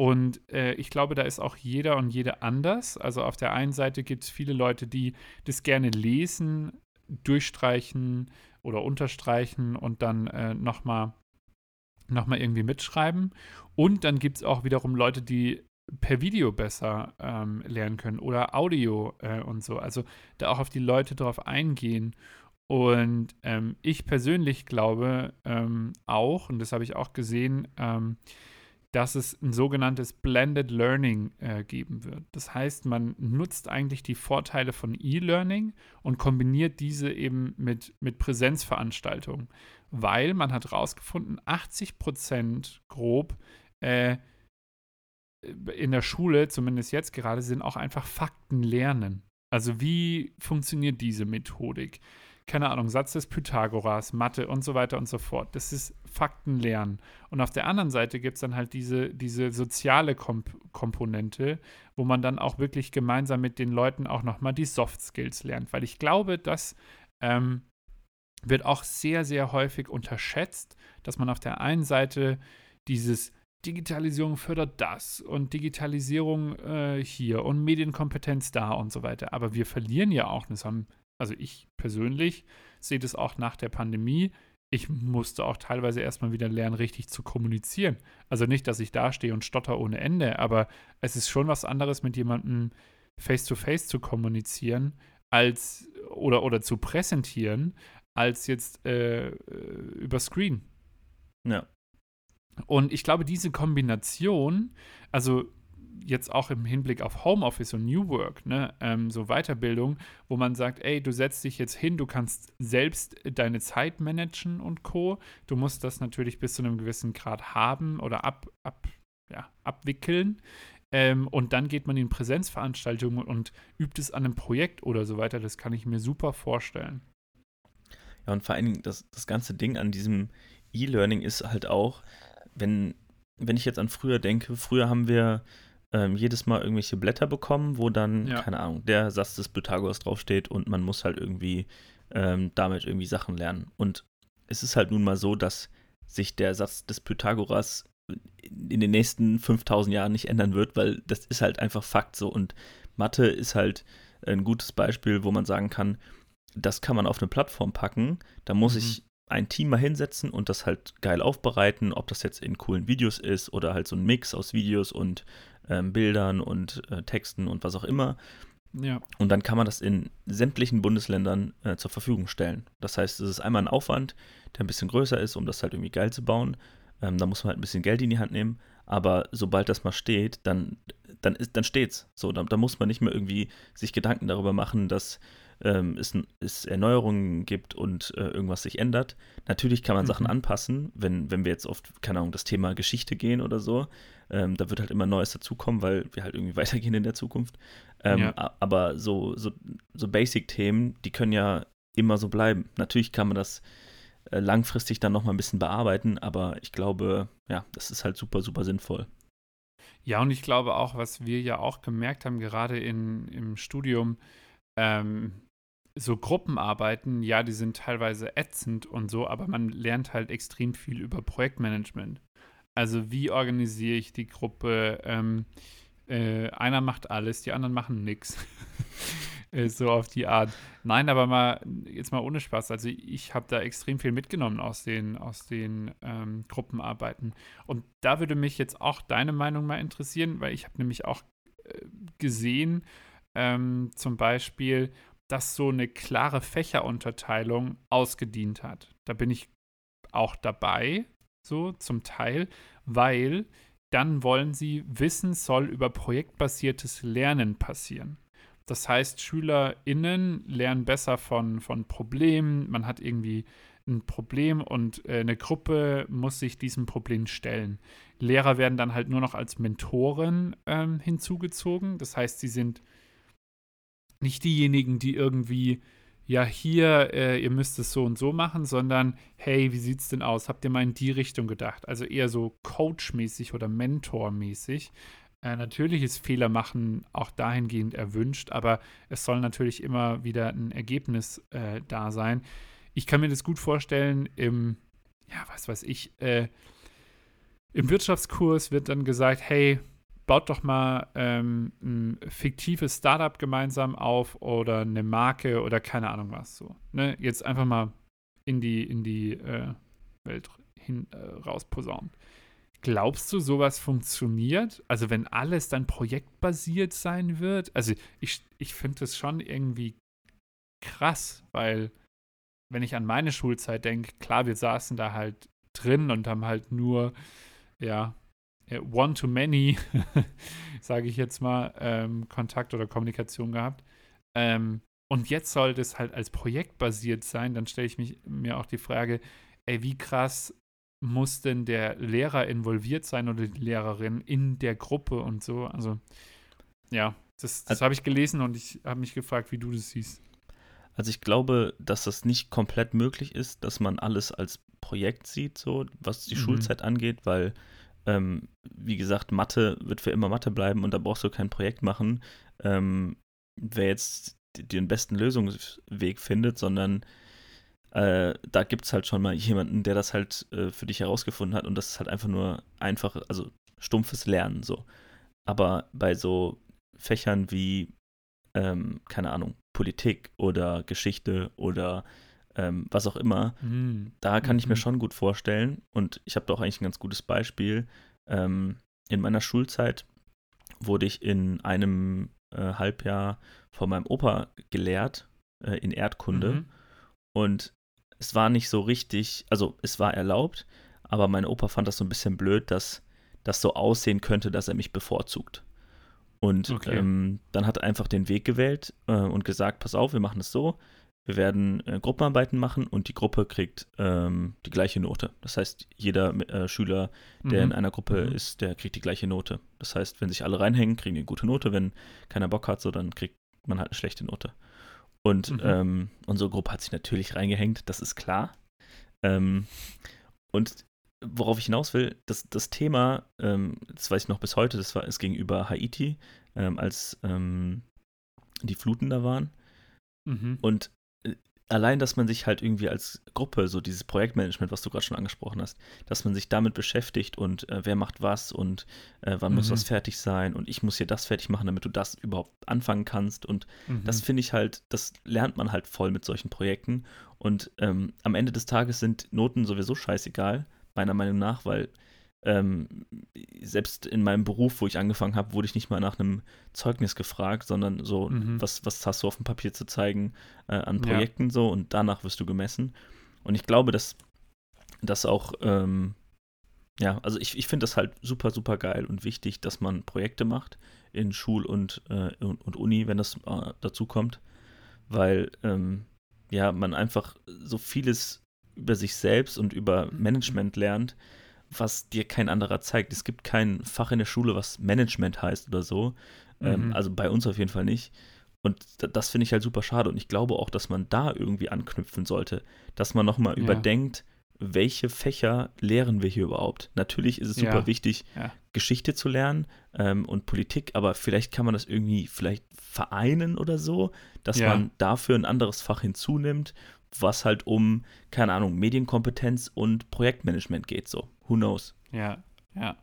Und äh, ich glaube, da ist auch jeder und jede anders. Also auf der einen Seite gibt es viele Leute, die das gerne lesen, durchstreichen oder unterstreichen und dann äh, nochmal noch mal irgendwie mitschreiben. Und dann gibt es auch wiederum Leute, die per Video besser ähm, lernen können oder Audio äh, und so. Also da auch auf die Leute drauf eingehen. Und ähm, ich persönlich glaube ähm, auch, und das habe ich auch gesehen, ähm, dass es ein sogenanntes Blended Learning äh, geben wird. Das heißt, man nutzt eigentlich die Vorteile von E-Learning und kombiniert diese eben mit, mit Präsenzveranstaltungen, weil man hat herausgefunden, 80 Prozent grob äh, in der Schule, zumindest jetzt gerade, sind auch einfach Fakten lernen. Also wie funktioniert diese Methodik? Keine Ahnung, Satz des Pythagoras, Mathe und so weiter und so fort. Das ist Faktenlernen. Und auf der anderen Seite gibt es dann halt diese, diese soziale Komp Komponente, wo man dann auch wirklich gemeinsam mit den Leuten auch nochmal die Soft Skills lernt. Weil ich glaube, das ähm, wird auch sehr, sehr häufig unterschätzt, dass man auf der einen Seite dieses Digitalisierung fördert das und Digitalisierung äh, hier und Medienkompetenz da und so weiter. Aber wir verlieren ja auch, das haben, also ich persönlich sehe das auch nach der Pandemie. Ich musste auch teilweise erstmal wieder lernen, richtig zu kommunizieren. Also nicht, dass ich da stehe und stotter ohne Ende, aber es ist schon was anderes, mit jemandem face-to-face zu kommunizieren, als oder, oder zu präsentieren, als jetzt äh, über Screen. Ja. Und ich glaube, diese Kombination, also jetzt auch im Hinblick auf Homeoffice und New Work, ne, ähm, so Weiterbildung, wo man sagt, ey, du setzt dich jetzt hin, du kannst selbst deine Zeit managen und Co. Du musst das natürlich bis zu einem gewissen Grad haben oder ab, ab, ja, abwickeln. Ähm, und dann geht man in Präsenzveranstaltungen und übt es an einem Projekt oder so weiter. Das kann ich mir super vorstellen. Ja, und vor allen Dingen das, das ganze Ding an diesem E-Learning ist halt auch, wenn, wenn ich jetzt an früher denke, früher haben wir ähm, jedes Mal irgendwelche Blätter bekommen, wo dann, Ja. keine Ahnung, der Satz des Pythagoras draufsteht und man muss halt irgendwie ähm, damit irgendwie Sachen lernen. Und es ist halt nun mal so, dass sich der Satz des Pythagoras in den nächsten 5000 Jahren nicht ändern wird, weil das ist halt einfach Fakt so. Und Mathe ist halt ein gutes Beispiel, wo man sagen kann, das kann man auf eine Plattform packen. Da muss mhm. ich ein Team mal hinsetzen und das halt geil aufbereiten, ob das jetzt in coolen Videos ist oder halt so ein Mix aus Videos und ähm, Bildern und äh, Texten und was auch immer. Ja. Und dann kann man das in sämtlichen Bundesländern äh, zur Verfügung stellen. Das heißt, es ist einmal ein Aufwand, der ein bisschen größer ist, um das halt irgendwie geil zu bauen. Ähm, da muss man halt ein bisschen Geld in die Hand nehmen. Aber sobald das mal steht, dann, dann, ist, dann steht's. So, da, da muss man nicht mehr irgendwie sich Gedanken darüber machen, dass ähm, es, es, Erneuerungen gibt und äh, irgendwas sich ändert. Natürlich kann man mhm. Sachen anpassen, wenn, wenn wir jetzt oft, keine Ahnung, das Thema Geschichte gehen oder so. Ähm, da wird halt immer Neues dazukommen, weil wir halt irgendwie *laughs* weitergehen in der Zukunft. Ähm, ja. Aber so, so, so Basic-Themen, die können ja immer so bleiben. Natürlich kann man das äh, langfristig dann nochmal ein bisschen bearbeiten, aber ich glaube, ja, das ist halt super, super sinnvoll. Ja, und ich glaube auch, was wir ja auch gemerkt haben, gerade in, im Studium, ähm, so Gruppenarbeiten, ja, die sind teilweise ätzend und so, aber man lernt halt extrem viel über Projektmanagement. Also wie organisiere ich die Gruppe? Ähm, äh, einer macht alles, die anderen machen nichts. *laughs* Äh, so auf die Art. Nein, aber mal jetzt mal ohne Spaß. Also ich habe da extrem viel mitgenommen aus den, aus den ähm, Gruppenarbeiten. Und da würde mich jetzt auch deine Meinung mal interessieren, weil ich habe nämlich auch äh, gesehen, ähm, zum Beispiel, dass so eine klare Fächerunterteilung ausgedient hat. Da bin ich auch dabei, so zum Teil, weil dann wollen sie, Wissen soll über projektbasiertes Lernen passieren. Das heißt, SchülerInnen lernen besser von, von Problemen. Man hat irgendwie ein Problem und äh, eine Gruppe muss sich diesem Problem stellen. Lehrer werden dann halt nur noch als Mentoren ähm, hinzugezogen. Das heißt, sie sind nicht diejenigen, die irgendwie, ja, hier, äh, ihr müsst es so und so machen, sondern, hey, wie sieht's denn aus? Habt ihr mal in die Richtung gedacht? Also eher so coachmäßig oder mentormäßig. Äh, natürlich ist Fehler machen auch dahingehend erwünscht, aber es soll natürlich immer wieder ein Ergebnis äh, da sein. Ich kann mir das gut vorstellen, im, ja, was weiß ich, äh, im Wirtschaftskurs wird dann gesagt, hey, baut doch mal ähm, ein fiktives Startup gemeinsam auf oder eine Marke oder keine Ahnung was so. Ne? Jetzt einfach mal in die, in die äh, Welt hin äh, rausposaunen. Glaubst du, sowas funktioniert? Also wenn alles dann projektbasiert sein wird? Also ich, ich finde das schon irgendwie krass, weil wenn ich an meine Schulzeit denke, klar, wir saßen da halt drin und haben halt nur, ja, One-to-Many, *laughs* sage ich jetzt mal, ähm, Kontakt oder Kommunikation gehabt. Ähm, und jetzt soll das halt als Projekt basiert sein, dann stelle ich mich, mir auch die Frage, ey, wie krass muss denn der Lehrer involviert sein oder die Lehrerin in der Gruppe und so? Also, ja, das, das also, habe ich gelesen und ich habe mich gefragt, wie du das siehst. Also ich glaube, dass das nicht komplett möglich ist, dass man alles als Projekt sieht, so was die mhm. Schulzeit angeht, weil ähm, wie gesagt, Mathe wird für immer Mathe bleiben und da brauchst du kein Projekt machen, ähm, wer jetzt den besten Lösungsweg findet, sondern äh, da gibt es halt schon mal jemanden, der das halt äh, für dich herausgefunden hat und das ist halt einfach nur einfach, also stumpfes Lernen so. Aber bei so Fächern wie, ähm, keine Ahnung, Politik oder Geschichte oder ähm, was auch immer, mhm. da kann ich mir mhm. schon gut vorstellen. Und ich habe da auch eigentlich ein ganz gutes Beispiel. Ähm, in meiner Schulzeit wurde ich in einem äh, Halbjahr von meinem Opa gelehrt äh, in Erdkunde. Mhm. Und es war nicht so richtig, also es war erlaubt, aber mein Opa fand das so ein bisschen blöd, dass das so aussehen könnte, dass er mich bevorzugt. Und okay. ähm, dann hat er einfach den Weg gewählt äh, und gesagt, pass auf, wir machen es so, wir werden äh, Gruppenarbeiten machen und die Gruppe kriegt ähm, die gleiche Note. Das heißt, jeder äh, Schüler, der mhm. in einer Gruppe mhm. ist, der kriegt die gleiche Note. Das heißt, wenn sich alle reinhängen, kriegen die eine gute Note. Wenn keiner Bock hat, so dann kriegt man halt eine schlechte Note. Und mhm. ähm, unsere Gruppe hat sich natürlich reingehängt, das ist klar. Ähm, und worauf ich hinaus will, das, das Thema, ähm, das weiß ich noch bis heute, das war es gegenüber Haiti, ähm, als ähm, die Fluten da waren. Mhm. Und allein, dass man sich halt irgendwie als Gruppe, so dieses Projektmanagement, was du gerade schon angesprochen hast, dass man sich damit beschäftigt und äh, wer macht was und äh, wann mhm. muss was fertig sein und ich muss hier das fertig machen, damit du das überhaupt anfangen kannst. Und mhm. das finde ich halt, das lernt man halt voll mit solchen Projekten. Und ähm, am Ende des Tages sind Noten sowieso scheißegal, meiner Meinung nach, weil ähm, selbst in meinem Beruf, wo ich angefangen habe, wurde ich nicht mal nach einem Zeugnis gefragt, sondern so, mhm. was, was hast du auf dem Papier zu zeigen äh, an Projekten ja. so und danach wirst du gemessen. Und ich glaube, dass das auch, ähm, ja, also ich, ich finde das halt super, super geil und wichtig, dass man Projekte macht in Schul- und, äh, und, und, Uni, wenn das äh, dazu kommt, weil ähm, ja, man einfach so vieles über sich selbst und über Management lernt, was dir kein anderer zeigt. Es gibt kein Fach in der Schule, was Management heißt oder so. Ähm, mhm. Ähm, also bei uns auf jeden Fall nicht. Und das finde ich halt super schade. Und ich glaube auch, dass man da irgendwie anknüpfen sollte, dass man nochmal ja. überdenkt, welche Fächer lehren wir hier überhaupt? Natürlich ist es super ja. wichtig, ja. Geschichte zu lernen ähm, und Politik, aber vielleicht kann man das irgendwie vielleicht vereinen oder so, dass man dafür ein anderes Fach hinzunimmt, was halt um, keine Ahnung, Medienkompetenz und Projektmanagement geht, so who knows? Ja, ja.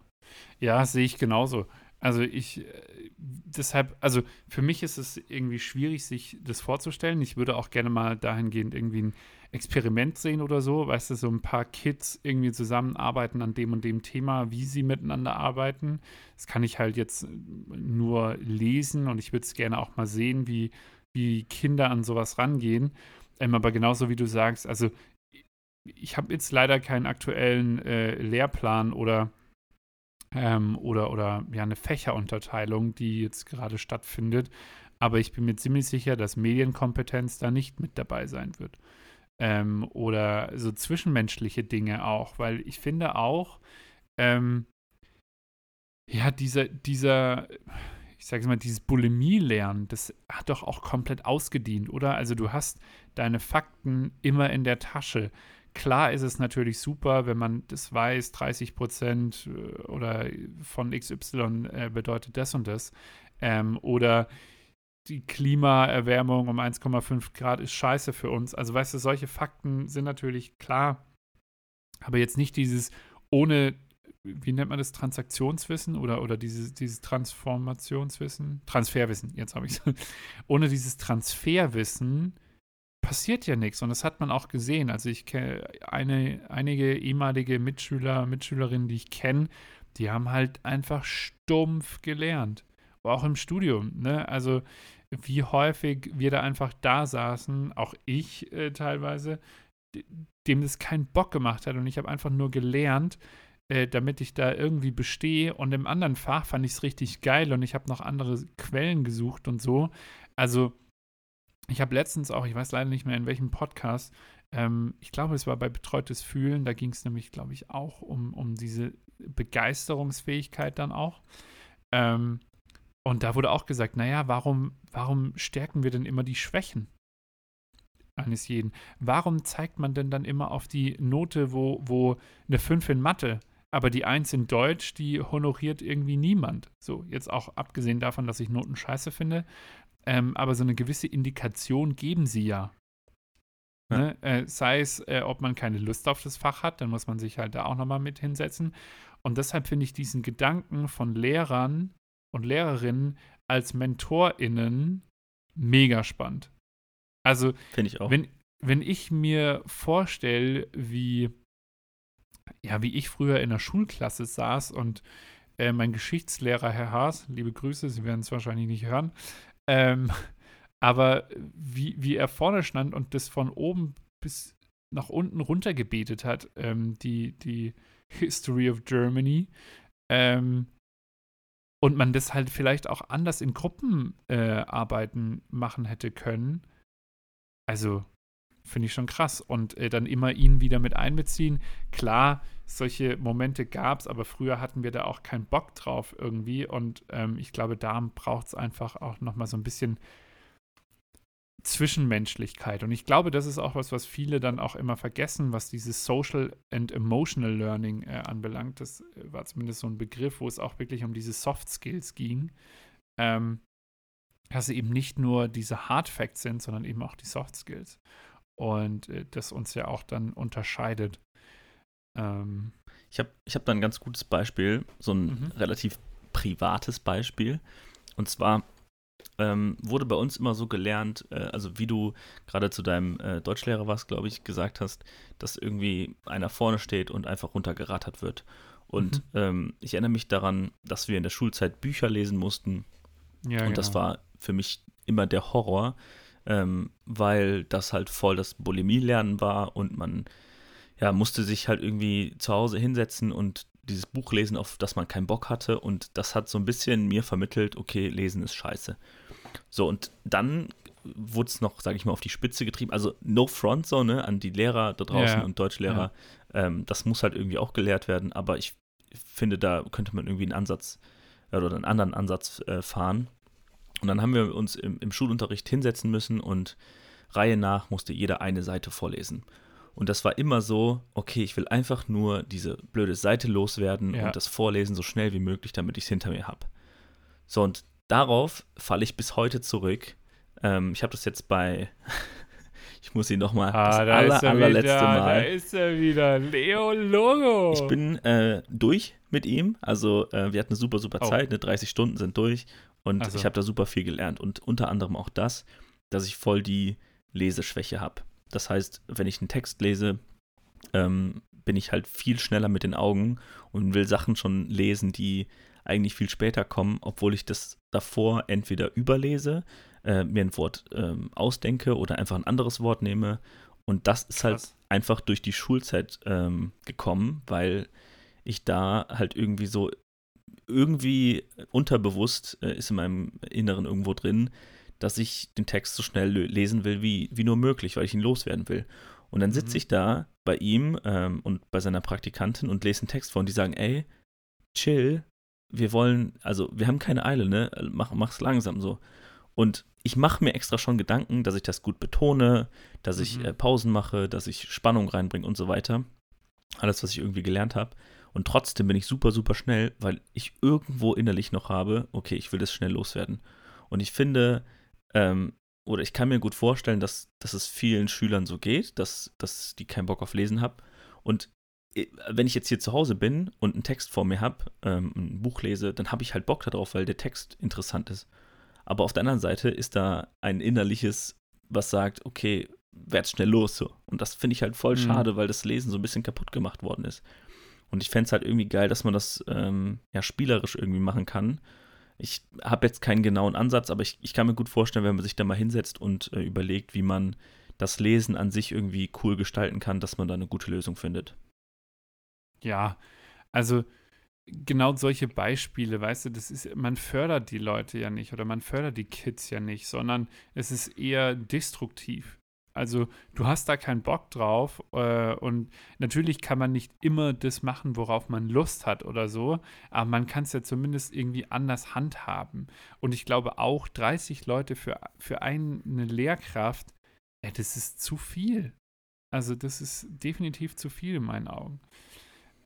Ja, sehe ich genauso. Also ich, äh, deshalb, also für mich ist es irgendwie schwierig, sich das vorzustellen. Ich würde auch gerne mal dahingehend irgendwie ein Experiment sehen oder so, weißt du, so ein paar Kids irgendwie zusammenarbeiten an dem und dem Thema, wie sie miteinander arbeiten. Das kann ich halt jetzt nur lesen und ich würde es gerne auch mal sehen, wie, wie Kinder an sowas rangehen. Ähm, aber genauso wie du sagst, also ich habe jetzt leider keinen aktuellen äh, Lehrplan oder, ähm, oder, oder ja, eine Fächerunterteilung, die jetzt gerade stattfindet. Aber ich bin mir ziemlich sicher, dass Medienkompetenz da nicht mit dabei sein wird. Ähm, oder so zwischenmenschliche Dinge auch, weil ich finde auch, ähm, ja, dieser, dieser, ich sage mal, dieses Bulimie-Lernen, das hat doch auch komplett ausgedient, oder? Also du hast deine Fakten immer in der Tasche. Klar ist es natürlich super, wenn man das weiß, 30 Prozent äh, oder von XY äh, bedeutet das und das. Ähm, oder die Klimaerwärmung um 1,5 Grad ist scheiße für uns. Also weißt du, solche Fakten sind natürlich klar, aber jetzt nicht dieses ohne, wie nennt man das, Transaktionswissen oder, oder dieses, dieses Transformationswissen? Transferwissen, jetzt habe ich es. *laughs* ohne dieses Transferwissen passiert ja nichts. Und das hat man auch gesehen. Also ich kenne einige ehemalige Mitschüler, Mitschülerinnen, die ich kenne, die haben halt einfach stumpf gelernt. Auch im Studium. Ne? Also wie häufig wir da einfach da saßen, auch ich äh, teilweise, dem das keinen Bock gemacht hat. Und ich habe einfach nur gelernt, äh, damit ich da irgendwie bestehe. Und im anderen Fach fand ich es richtig geil und ich habe noch andere Quellen gesucht und so. Also ich habe letztens auch, ich weiß leider nicht mehr in welchem Podcast, ähm, ich glaube, es war bei Betreutes Fühlen, da ging es nämlich, glaube ich, auch um, um diese Begeisterungsfähigkeit dann auch. Ähm, und da wurde auch gesagt, naja, warum, warum stärken wir denn immer die Schwächen eines jeden? Warum zeigt man denn dann immer auf die Note, wo, wo eine 5 in Mathe, aber die 1 in Deutsch, die honoriert irgendwie niemand? So, jetzt auch abgesehen davon, dass ich Noten scheiße finde, ähm, aber so eine gewisse Indikation geben sie ja. ja. Ne? Äh, sei es, äh, ob man keine Lust auf das Fach hat, dann muss man sich halt da auch nochmal mit hinsetzen. Und deshalb finde ich diesen Gedanken von Lehrern und Lehrerinnen als MentorInnen mega spannend. Also, finde ich auch. Wenn, wenn ich mir vorstelle, wie, ja, wie ich früher in der Schulklasse saß und äh, mein Geschichtslehrer, Herr Haas, liebe Grüße, Sie werden es wahrscheinlich nicht hören, ähm, *laughs* aber wie, wie er vorne stand und das von oben bis nach unten runter gebetet hat, ähm, die, die History of Germany, ähm, und man das halt vielleicht auch anders in Gruppenarbeiten äh, machen hätte können. Also, finde ich schon krass. Und äh, dann immer ihn wieder mit einbeziehen. Klar, solche Momente gab es, aber früher hatten wir da auch keinen Bock drauf irgendwie. Und ähm, ich glaube, da braucht es einfach auch nochmal so ein bisschen Zwischenmenschlichkeit. Und ich glaube, das ist auch was, was viele dann auch immer vergessen, was dieses Social and Emotional Learning äh, anbelangt. Das äh, war zumindest so ein Begriff, wo es auch wirklich um diese Soft Skills ging. Ähm, dass sie eben nicht nur diese Hard Facts sind, sondern eben auch die Soft Skills. Und äh, das uns ja auch dann unterscheidet. Ähm, ich habe ich hab da ein ganz gutes Beispiel, so ein mhm. relativ privates Beispiel. Und zwar ähm, wurde bei uns immer so gelernt, äh, also wie du gerade zu deinem äh, Deutschlehrer warst, glaube ich, gesagt hast, dass irgendwie einer vorne steht und einfach runtergerattert wird. Und mhm. ähm, ich erinnere mich daran, dass wir in der Schulzeit Bücher lesen mussten. Ja, und genau. das war für mich immer der Horror, ähm, weil das halt voll das Bulimie-Lernen war und man ja, musste sich halt irgendwie zu Hause hinsetzen und dieses Buch lesen, auf das man keinen Bock hatte. Und das hat so ein bisschen mir vermittelt, okay, lesen ist scheiße. So, und dann wurde es noch, sage ich mal, auf die Spitze getrieben. Also no front so, ne, an die Lehrer da draußen ja, und Deutschlehrer. Ja. Ähm, das muss halt irgendwie auch gelehrt werden. Aber ich finde, da könnte man irgendwie einen Ansatz äh, oder einen anderen Ansatz äh, fahren. Und dann haben wir uns im, im Schulunterricht hinsetzen müssen und Reihe nach musste jeder eine Seite vorlesen. Und das war immer so, okay, ich will einfach nur diese blöde Seite loswerden ja. und das vorlesen so schnell wie möglich, damit ich es hinter mir habe. So, und darauf falle ich bis heute zurück. Ähm, ich habe das jetzt bei, *laughs* ich muss ihn nochmal, ah, das aller, allerletzte wieder, Mal. Da ist er wieder, Leo Logo. Ich bin äh, durch mit ihm, also äh, wir hatten eine super, super oh. Zeit, ne, 30 Stunden sind durch und also. ich habe da super viel gelernt und unter anderem auch das, dass ich voll die Leseschwäche habe. Das heißt, wenn ich einen Text lese, ähm, bin ich halt viel schneller mit den Augen und will Sachen schon lesen, die eigentlich viel später kommen, obwohl ich das davor entweder überlese, äh, mir ein Wort ähm, ausdenke oder einfach ein anderes Wort nehme. Und das ist halt Krass. halt einfach durch die Schulzeit ähm, gekommen, weil ich da halt irgendwie so, irgendwie unterbewusst äh, ist in meinem Inneren irgendwo drin, dass ich den Text so schnell lesen will, wie, wie nur möglich, weil ich ihn loswerden will. Und dann sitze mhm. ich da bei ihm ähm, und bei seiner Praktikantin und lese einen Text vor und die sagen, ey, chill, wir wollen, also wir haben keine Eile, ne? Mach, mach's langsam so. Und ich mache mir extra schon Gedanken, dass ich das gut betone, dass ich mhm. äh, Pausen mache, dass ich Spannung reinbringe und so weiter. Alles, was ich irgendwie gelernt habe. Und trotzdem bin ich super, super schnell, weil ich irgendwo innerlich noch habe, okay, ich will das schnell loswerden. Und ich finde, ähm, oder ich kann mir gut vorstellen, dass, dass es vielen Schülern so geht, dass, dass die keinen Bock auf Lesen haben. Und äh, wenn ich jetzt hier zu Hause bin und einen Text vor mir habe, ähm, ein Buch lese, dann habe ich halt Bock darauf, weil der Text interessant ist. Aber auf der anderen Seite ist da ein innerliches, was sagt, okay, werd schnell los so. Und das finde ich halt voll mhm. schade, weil das Lesen so ein bisschen kaputt gemacht worden ist. Und ich fände es halt irgendwie geil, dass man das ähm, ja spielerisch irgendwie machen kann ich habe jetzt keinen genauen Ansatz, aber ich, ich kann mir gut vorstellen, wenn man sich da mal hinsetzt und äh, überlegt, wie man das Lesen an sich irgendwie cool gestalten kann, dass man da eine gute Lösung findet. Ja, also genau solche Beispiele, weißt du, das ist, man fördert die Leute ja nicht oder man fördert die Kids ja nicht, sondern es ist eher destruktiv. Also du hast da keinen Bock drauf äh, und natürlich kann man nicht immer das machen, worauf man Lust hat oder so, aber man kann es ja zumindest irgendwie anders handhaben. Und ich glaube auch 30 Leute für, für eine Lehrkraft, äh, das ist zu viel. Also das ist definitiv zu viel in meinen Augen.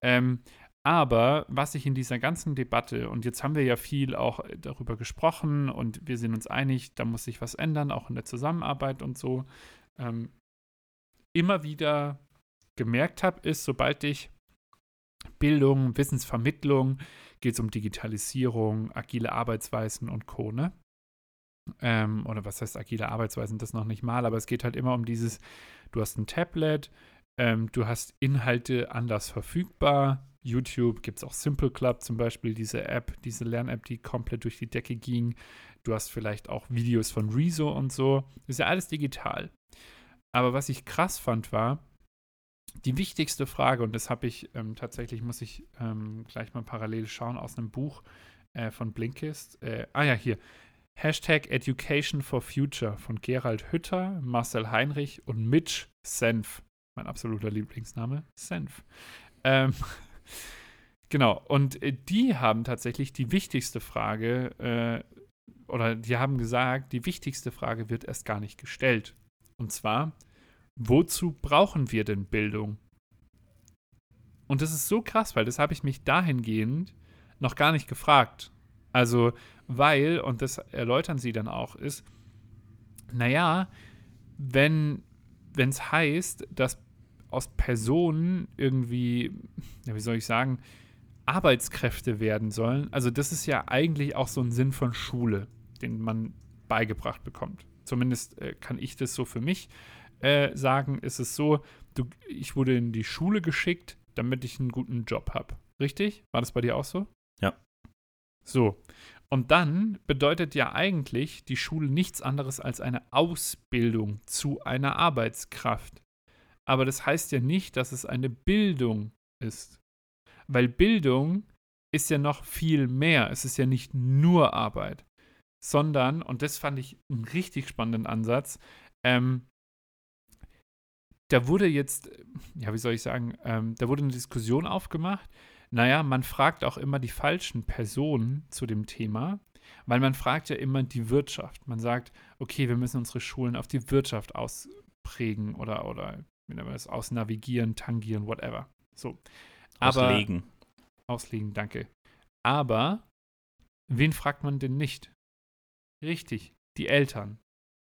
Ähm, aber was ich in dieser ganzen Debatte, und jetzt haben wir ja viel auch darüber gesprochen und wir sind uns einig, da muss sich was ändern, auch in der Zusammenarbeit und so ähm, immer wieder gemerkt habe, ist, sobald ich Bildung, Wissensvermittlung, geht es um Digitalisierung, agile Arbeitsweisen und Co. Ne? Ähm, oder was heißt agile Arbeitsweisen, das noch nicht mal, aber es geht halt immer um dieses, du hast ein Tablet, ähm, du hast Inhalte anders verfügbar. YouTube gibt es auch Simple Club zum Beispiel, diese App, diese Lern-App, die komplett durch die Decke ging. Du hast vielleicht auch Videos von Rezo und so. Das ist ja alles digital. Aber was ich krass fand, war, die wichtigste Frage, und das habe ich ähm, tatsächlich, muss ich ähm, gleich mal parallel schauen, aus einem Buch äh, von Blinkist. Äh, ah ja, hier. Hashtag Education for Future von Gerald Hütter, Marcel Heinrich und Mitch Senf. Mein absoluter Lieblingsname, Senf. Ähm, *laughs* genau, und äh, die haben tatsächlich die wichtigste Frage, äh, oder die haben gesagt, die wichtigste Frage wird erst gar nicht gestellt. Und zwar, wozu brauchen wir denn Bildung? Und das ist so krass, weil das habe ich mich dahingehend noch gar nicht gefragt. Also, weil, und das erläutern sie dann auch, ist, naja, wenn wenn es heißt, dass aus Personen irgendwie, ja, wie soll ich sagen, Arbeitskräfte werden sollen. Also das ist ja eigentlich auch so ein Sinn von Schule, den man beigebracht bekommt. Zumindest äh, kann ich das so für mich äh, sagen. Ist es so, du, ich wurde in die Schule geschickt, damit ich einen guten Job habe. Richtig? War das bei dir auch so? Ja. So. Und dann bedeutet ja eigentlich die Schule nichts anderes als eine Ausbildung zu einer Arbeitskraft. Aber das heißt ja nicht, dass es eine Bildung ist. Weil Bildung ist ja noch viel mehr. Es ist ja nicht nur Arbeit, sondern, und das fand ich einen richtig spannenden Ansatz, ähm, da wurde jetzt, ja, wie soll ich sagen, ähm, da wurde eine Diskussion aufgemacht. Naja, man fragt auch immer die falschen Personen zu dem Thema, weil man fragt ja immer die Wirtschaft. Man sagt, okay, wir müssen unsere Schulen auf die Wirtschaft ausprägen oder, oder wie nennt man das, ausnavigieren, tangieren, whatever. So. Aber, auslegen. Auslegen, danke. Aber wen fragt man denn nicht? Richtig, die Eltern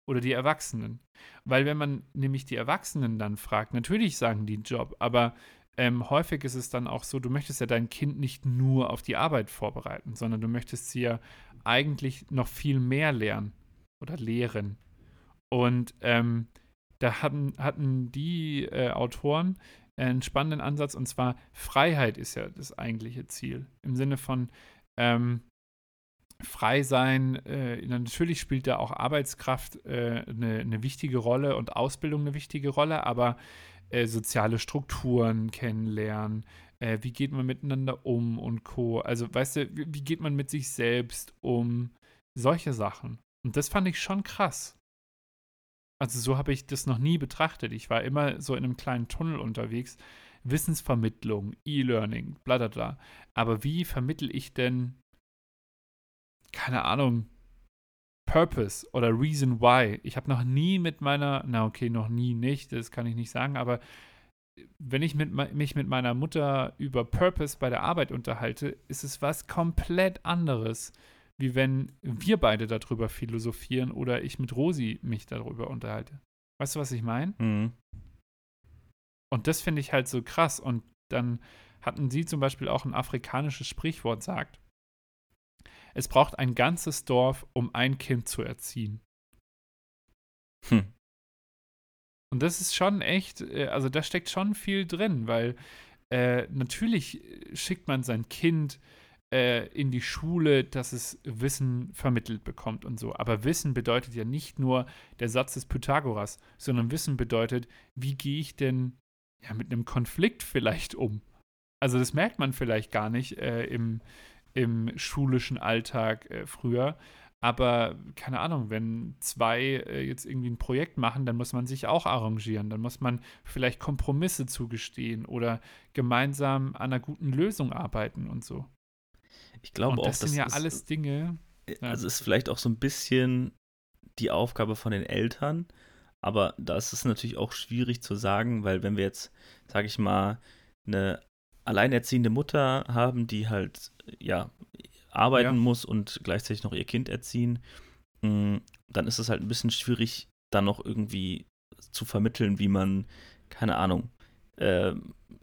oder die Erwachsenen. Weil wenn man nämlich die Erwachsenen dann fragt, natürlich sagen die Job, aber ähm, häufig ist es dann auch so, du möchtest ja dein Kind nicht nur auf die Arbeit vorbereiten, sondern du möchtest sie ja eigentlich noch viel mehr lernen oder lehren. Und ähm, da hatten, hatten die äh, Autoren einen spannenden Ansatz und zwar Freiheit ist ja das eigentliche Ziel. Im Sinne von, ähm, frei sein. Äh, natürlich spielt da auch Arbeitskraft äh, eine, eine, wichtige Rolle und Ausbildung eine wichtige Rolle, aber äh, soziale Strukturen kennenlernen, äh, wie geht man miteinander um und co. Also, weißt du, wie, wie geht man mit sich selbst um? Solche Sachen. Und das fand ich schon krass. Also, so habe ich das noch nie betrachtet. Ich war immer so in einem kleinen Tunnel unterwegs. Wissensvermittlung, E-Learning, bla bla bla. Aber wie vermittel ich denn keine Ahnung, Purpose oder Reason Why. Ich habe noch nie mit meiner, na okay, noch nie nicht, das kann ich nicht sagen, aber wenn ich mit, mich mit meiner Mutter über Purpose bei der Arbeit unterhalte, ist es was komplett anderes, wie wenn wir beide darüber philosophieren oder ich mit Rosi mich darüber unterhalte. Weißt du, was ich meine? Mhm. Und das finde ich halt so krass. Und dann hatten sie zum Beispiel auch ein afrikanisches Sprichwort sagt, es braucht ein ganzes Dorf, um ein Kind zu erziehen. Hm. Und das ist schon echt, äh, also da steckt schon viel drin, weil äh, natürlich schickt man sein Kind äh, in die Schule, dass es Wissen vermittelt bekommt und so. Aber Wissen bedeutet ja nicht nur der Satz des Pythagoras, sondern Wissen bedeutet, wie gehe ich denn ja, mit einem Konflikt vielleicht um? Also das merkt man vielleicht gar nicht äh, im, im schulischen Alltag äh, früher. Aber keine Ahnung, wenn zwei äh, jetzt irgendwie ein Projekt machen, dann muss man sich auch arrangieren. Dann muss man vielleicht Kompromisse zugestehen oder gemeinsam an einer guten Lösung arbeiten und so. Ich glaube und auch, das sind ja ist, alles Dinge. Also ja. ist vielleicht auch so ein bisschen die Aufgabe von den Eltern, aber da ist es natürlich auch schwierig zu sagen, weil wenn wir jetzt, sage ich mal, eine alleinerziehende Mutter haben, die halt ja arbeiten ja. muss und gleichzeitig noch ihr Kind erziehen, mm, dann ist es halt ein bisschen schwierig, dann noch irgendwie zu vermitteln, wie man, keine Ahnung, äh,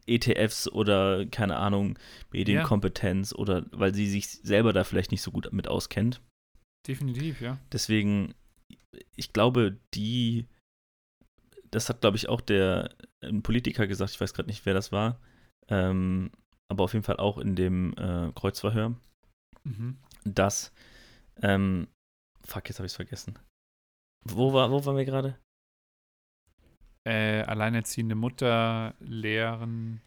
ETFs oder keine Ahnung, Medienkompetenz ja. oder weil sie sich selber da vielleicht nicht so gut mit auskennt. Definitiv, ja. Deswegen, ich glaube, die, das hat, glaube ich, auch der ein Politiker gesagt, ich weiß gerade nicht, wer das war, ähm, aber auf jeden Fall auch in dem äh, Kreuzverhör, mhm. dass, ähm, fuck, jetzt habe ich es vergessen. Wo, war, wo waren wir gerade? Äh, alleinerziehende Mutter, Lehren.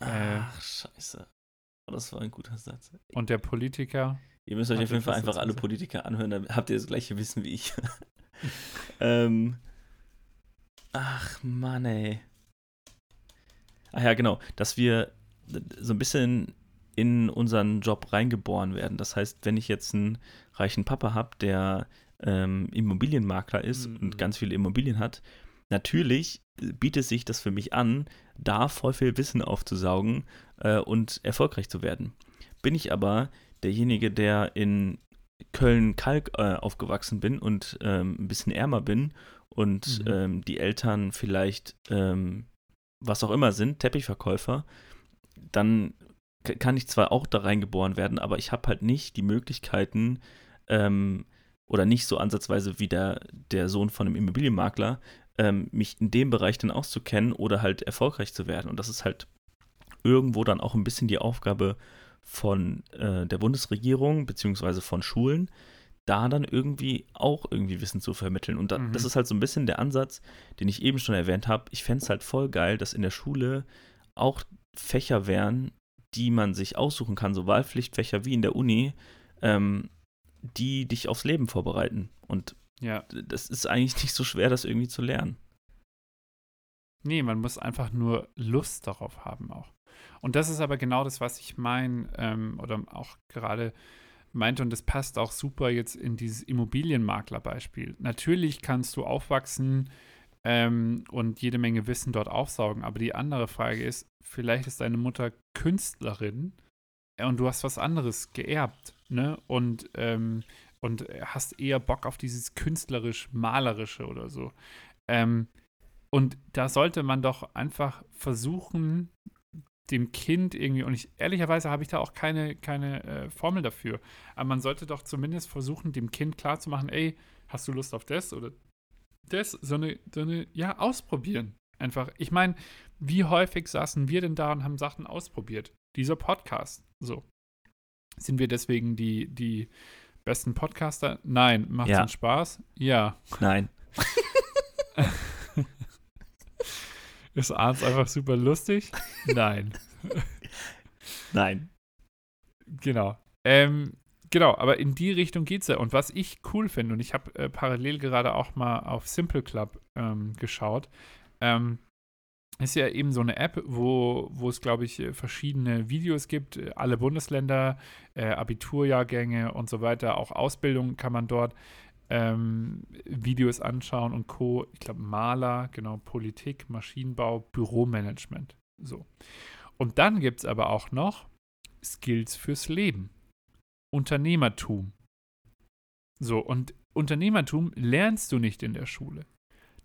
Äh, Ach, scheiße. Oh, das war ein guter Satz. Und der Politiker. Ihr müsst euch auf jeden Fall einfach alle Politiker anhören, dann habt ihr das gleiche Wissen wie ich. *laughs* *laughs* ähm, ach, Mann, ey. Ach ja, genau, dass wir so ein bisschen in unseren Job reingeboren werden. Das heißt, wenn ich jetzt einen reichen Papa habe, der ähm, Immobilienmakler ist mhm. und ganz viele Immobilien hat, natürlich bietet sich das für mich an, da voll viel Wissen aufzusaugen äh, und erfolgreich zu werden. Bin ich aber derjenige, der in Köln-Kalk äh, aufgewachsen bin und ähm, ein bisschen ärmer bin und Mhm. ähm, die Eltern vielleicht ähm, was auch immer sind, Teppichverkäufer, dann kann ich zwar auch da reingeboren werden, aber ich habe halt nicht die Möglichkeiten ähm, oder nicht so ansatzweise wie der, der Sohn von einem Immobilienmakler, ähm, mich in dem Bereich dann auszukennen oder halt erfolgreich zu werden. Und das ist halt irgendwo dann auch ein bisschen die Aufgabe von äh, der Bundesregierung beziehungsweise von Schulen, da dann irgendwie auch irgendwie Wissen zu vermitteln. Und da, Mhm. das ist halt so ein bisschen der Ansatz, den ich eben schon erwähnt habe. Ich fände es halt voll geil, dass in der Schule auch Fächer wären, die man sich aussuchen kann, so Wahlpflichtfächer wie in der Uni, ähm, die dich aufs Leben vorbereiten. Und Ja. das ist eigentlich nicht so schwer, das irgendwie zu lernen. Nee, man muss einfach nur Lust darauf haben auch. Und das ist aber genau das, was ich meine ähm, oder auch gerade meinte und das passt auch super jetzt in dieses Immobilienmaklerbeispiel. Natürlich kannst du aufwachsen ähm, und jede Menge Wissen dort aufsaugen, aber die andere Frage ist, vielleicht ist deine Mutter Künstlerin äh, und du hast was anderes geerbt, ne? Und, ähm, und hast eher Bock auf dieses künstlerisch-malerische oder so. Ähm, und da sollte man doch einfach versuchen, dem Kind irgendwie, und ich ehrlicherweise habe ich da auch keine, keine äh, Formel dafür, aber man sollte doch zumindest versuchen, dem Kind klarzumachen, ey, hast du Lust auf das oder das? So eine, so eine, ja, ausprobieren. Einfach. Ich meine, wie häufig saßen wir denn da und haben Sachen ausprobiert? Dieser Podcast. So. Sind wir deswegen die, die besten Podcaster? Nein. Macht Ja. uns Spaß? Ja. Nein. *laughs* Ist abends einfach super lustig? Nein. *laughs* Nein. Genau. Ähm, genau, aber in die Richtung geht's ja. Und was ich cool finde, und ich habe äh, parallel gerade auch mal auf Simple Club ähm, geschaut, ähm, ist ja eben so eine App, wo, wo es, glaube ich, äh, verschiedene Videos gibt, äh, alle Bundesländer, äh, Abiturjahrgänge und so weiter, auch Ausbildung kann man dort ähm, Videos anschauen und Co. Ich glaube, Maler, genau, Politik, Maschinenbau, Büromanagement. So. Und dann gibt es aber auch noch Skills fürs Leben. Unternehmertum. So, und Unternehmertum lernst du nicht in der Schule.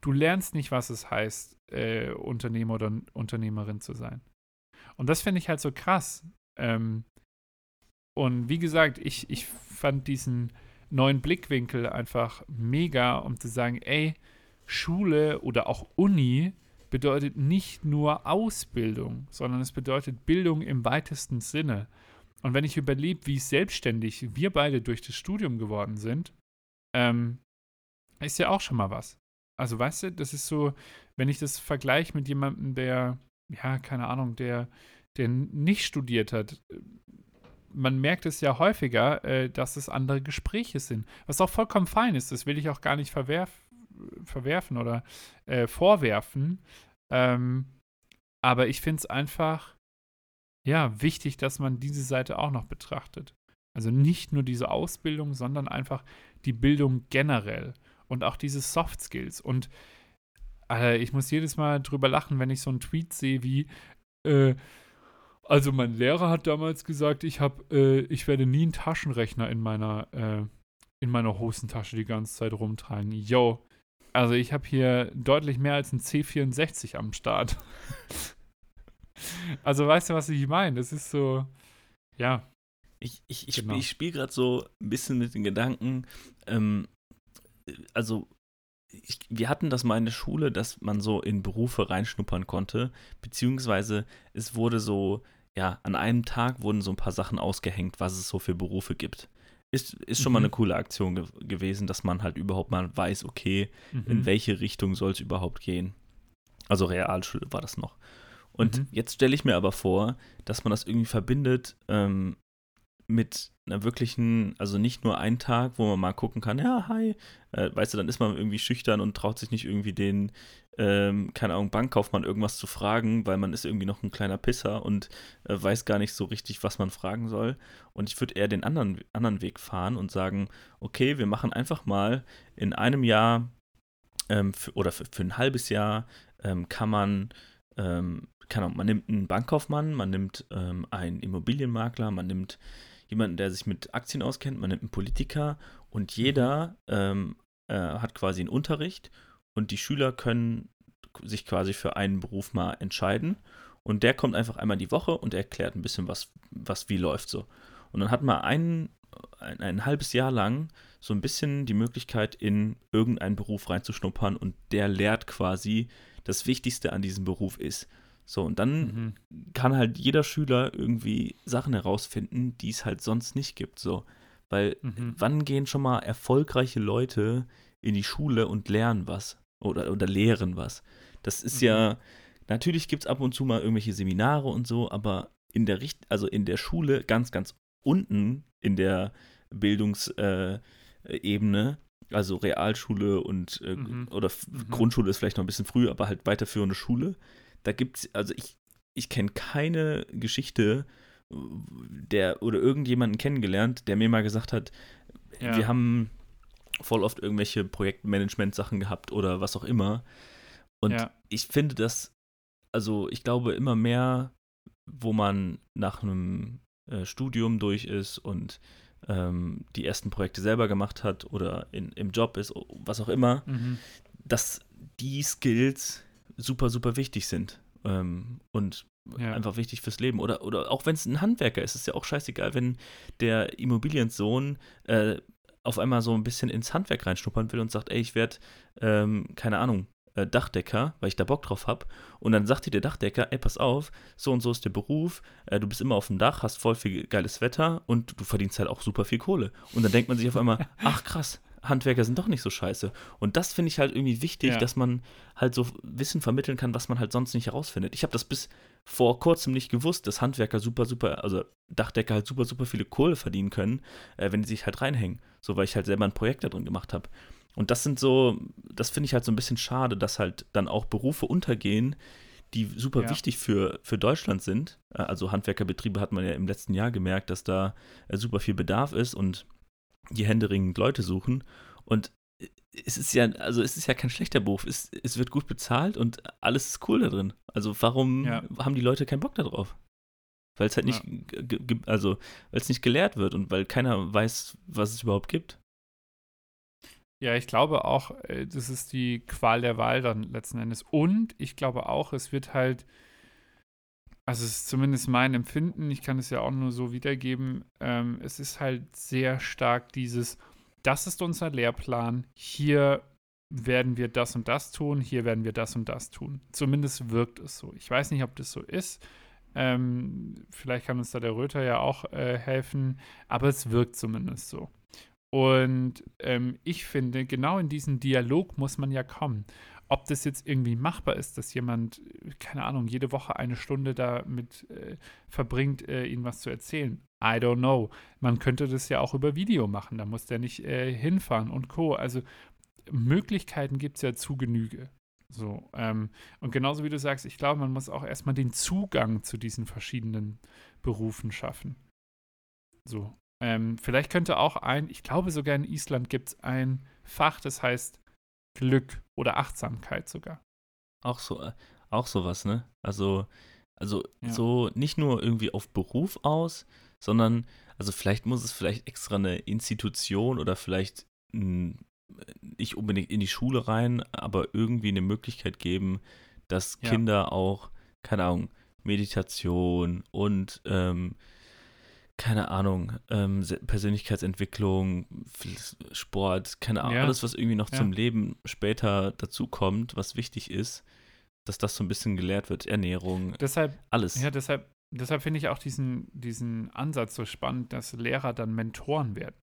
Du lernst nicht, was es heißt, äh, Unternehmer oder Unternehmerin zu sein. Und das finde ich halt so krass. Ähm, und wie gesagt, ich, ich fand diesen neuen Blickwinkel einfach mega, um zu sagen, ey, Schule oder auch Uni bedeutet nicht nur Ausbildung, sondern es bedeutet Bildung im weitesten Sinne. Und wenn ich überlebe, wie selbstständig wir beide durch das Studium geworden sind, ähm, ist ja auch schon mal was. Also weißt du, das ist so, wenn ich das vergleiche mit jemandem, der, ja, keine Ahnung, der, der nicht studiert hat, man merkt es ja häufiger, äh, dass es andere Gespräche sind. Was auch vollkommen fein ist, das will ich auch gar nicht verwerf verwerfen oder äh, vorwerfen. Ähm, aber ich finde es einfach, ja, wichtig, dass man diese Seite auch noch betrachtet. Also nicht nur diese Ausbildung, sondern einfach die Bildung generell und auch diese Soft Skills. Und äh, ich muss jedes Mal drüber lachen, wenn ich so einen Tweet sehe wie, äh, also mein Lehrer hat damals gesagt, ich habe, äh, ich werde nie einen Taschenrechner in meiner, äh, in meiner Hosentasche die ganze Zeit rumtragen. Yo, also ich habe hier deutlich mehr als ein C64 am Start. *laughs* also weißt du, was ich meine? Das ist so, ja. Ich, ich, ich Genau. spiele spiel gerade so ein bisschen mit den Gedanken, ähm, also ich, wir hatten das mal in der Schule, dass man so in Berufe reinschnuppern konnte, beziehungsweise es wurde so, ja, an einem Tag wurden so ein paar Sachen ausgehängt, was es so für Berufe gibt. Ist, ist schon mal Mhm. eine coole Aktion ge gewesen, dass man halt überhaupt mal weiß, okay, Mhm. in welche Richtung soll es überhaupt gehen. Also Realschule war das noch. Und Mhm. jetzt stelle ich mir aber vor, dass man das irgendwie verbindet ähm, mit einer wirklichen, also nicht nur einen Tag, wo man mal gucken kann, ja, hi, äh, weißt du, dann ist man irgendwie schüchtern und traut sich nicht irgendwie den, ähm, keine Ahnung, Bankkaufmann irgendwas zu fragen, weil man ist irgendwie noch ein kleiner Pisser und äh, weiß gar nicht so richtig, was man fragen soll. Und ich würde eher den anderen, anderen Weg fahren und sagen, okay, wir machen einfach mal in einem Jahr ähm, für, oder für, für ein halbes Jahr ähm, kann man, ähm, keine Ahnung, man nimmt einen Bankkaufmann, man nimmt ähm, einen Immobilienmakler, man nimmt jemanden, der sich mit Aktien auskennt, man nimmt einen Politiker und jeder ähm, äh, hat quasi einen Unterricht und die Schüler können sich quasi für einen Beruf mal entscheiden. Und der kommt einfach einmal die Woche und erklärt ein bisschen, was, was wie läuft so. Und dann hat man ein, ein, ein halbes Jahr lang so ein bisschen die Möglichkeit, in irgendeinen Beruf reinzuschnuppern und der lehrt quasi, das Wichtigste an diesem Beruf ist. So, und dann mhm. kann halt jeder Schüler irgendwie Sachen herausfinden, die es halt sonst nicht gibt. So. Weil mhm. wann gehen schon mal erfolgreiche Leute in die Schule und lernen was? Oder, oder lehren was? Das ist mhm. ja, natürlich gibt es ab und zu mal irgendwelche Seminare und so, aber in der Richt also in der Schule ganz, ganz unten in der Bildungsebene, äh, also Realschule und äh, mhm. oder mhm. Grundschule ist vielleicht noch ein bisschen früh, aber halt weiterführende Schule, da gibt es, also ich, ich kenne keine Geschichte, der oder irgendjemanden kennengelernt, der mir mal gesagt hat, ja. wir haben voll oft irgendwelche Projektmanagement-Sachen gehabt oder was auch immer. Und ja. ich finde das, also ich glaube immer mehr, wo man nach einem äh, Studium durch ist und ähm, die ersten Projekte selber gemacht hat oder in, im Job ist, was auch immer, mhm. dass die Skills super, super wichtig sind. Ähm, und ja. einfach wichtig fürs Leben. Oder, oder auch wenn es ein Handwerker ist, ist ja auch scheißegal, wenn der Immobiliensohn äh, auf einmal so ein bisschen ins Handwerk reinschnuppern will und sagt, ey, ich werde, ähm, keine Ahnung, äh, Dachdecker, weil ich da Bock drauf habe. Und dann sagt dir der Dachdecker, ey, pass auf, so und so ist der Beruf, äh, du bist immer auf dem Dach, hast voll viel geiles Wetter und du verdienst halt auch super viel Kohle. Und dann denkt man sich auf einmal, *laughs* ach krass, Handwerker sind doch nicht so scheiße. Und das finde ich halt irgendwie wichtig, ja. dass man halt so Wissen vermitteln kann, was man halt sonst nicht herausfindet. Ich habe das bis vor kurzem nicht gewusst, dass Handwerker super, super, also Dachdecker halt super, super viele Kohle verdienen können, äh, wenn die sich halt reinhängen. So, weil ich halt selber ein Projekt da drin gemacht habe. Und das sind so, das finde ich halt so ein bisschen schade, dass halt dann auch Berufe untergehen, die super ja. wichtig für, für Deutschland sind. Äh, also Handwerkerbetriebe hat man ja im letzten Jahr gemerkt, dass da äh, super viel Bedarf ist und die händeringend Leute suchen. Und es ist ja, also es ist ja kein schlechter Beruf. Es, es wird gut bezahlt und alles ist cool da drin. Also warum ja. haben die Leute keinen Bock darauf? Weil es halt nicht, ja. also weil es nicht gelehrt wird und weil keiner weiß, was es überhaupt gibt. Ja, ich glaube auch, äh, das ist die Qual der Wahl dann letzten Endes. Und ich glaube auch, es wird halt, also es ist zumindest mein Empfinden, ich kann es ja auch nur so wiedergeben, ähm, es ist halt sehr stark dieses, das ist unser Lehrplan, hier werden wir das und das tun, hier werden wir das und das tun. Zumindest wirkt es so. Ich weiß nicht, ob das so ist. Ähm, vielleicht kann uns da der Röter ja auch äh, helfen, aber es wirkt zumindest so. Und ähm, ich finde, genau in diesen Dialog muss man ja kommen ob das jetzt irgendwie machbar ist, dass jemand, keine Ahnung, jede Woche eine Stunde damit äh, verbringt, äh, ihnen was zu erzählen. I don't know. Man könnte das ja auch über Video machen, da muss der nicht äh, hinfahren und Co. Also Möglichkeiten gibt es ja zu Genüge. So, ähm, und genauso wie du sagst, ich glaube, man muss auch erstmal den Zugang zu diesen verschiedenen Berufen schaffen. So. Ähm, vielleicht könnte auch ein, ich glaube sogar in Island gibt es ein Fach, das heißt Glück oder Achtsamkeit sogar. Auch so, äh, auch sowas, ne? Also, also ja. so nicht nur irgendwie auf Beruf aus, sondern, also vielleicht muss es vielleicht extra eine Institution oder vielleicht n, nicht unbedingt in die Schule rein, aber irgendwie eine Möglichkeit geben, dass ja. Kinder auch, keine Ahnung, Meditation und ähm, keine Ahnung, ähm, Persönlichkeitsentwicklung, Sport, keine Ahnung, ja. alles, was irgendwie noch ja. zum Leben später dazukommt, was wichtig ist, dass das so ein bisschen gelehrt wird. Ernährung, deshalb, alles. Ja, deshalb, deshalb finde ich auch diesen, diesen Ansatz so spannend, dass Lehrer dann Mentoren werden.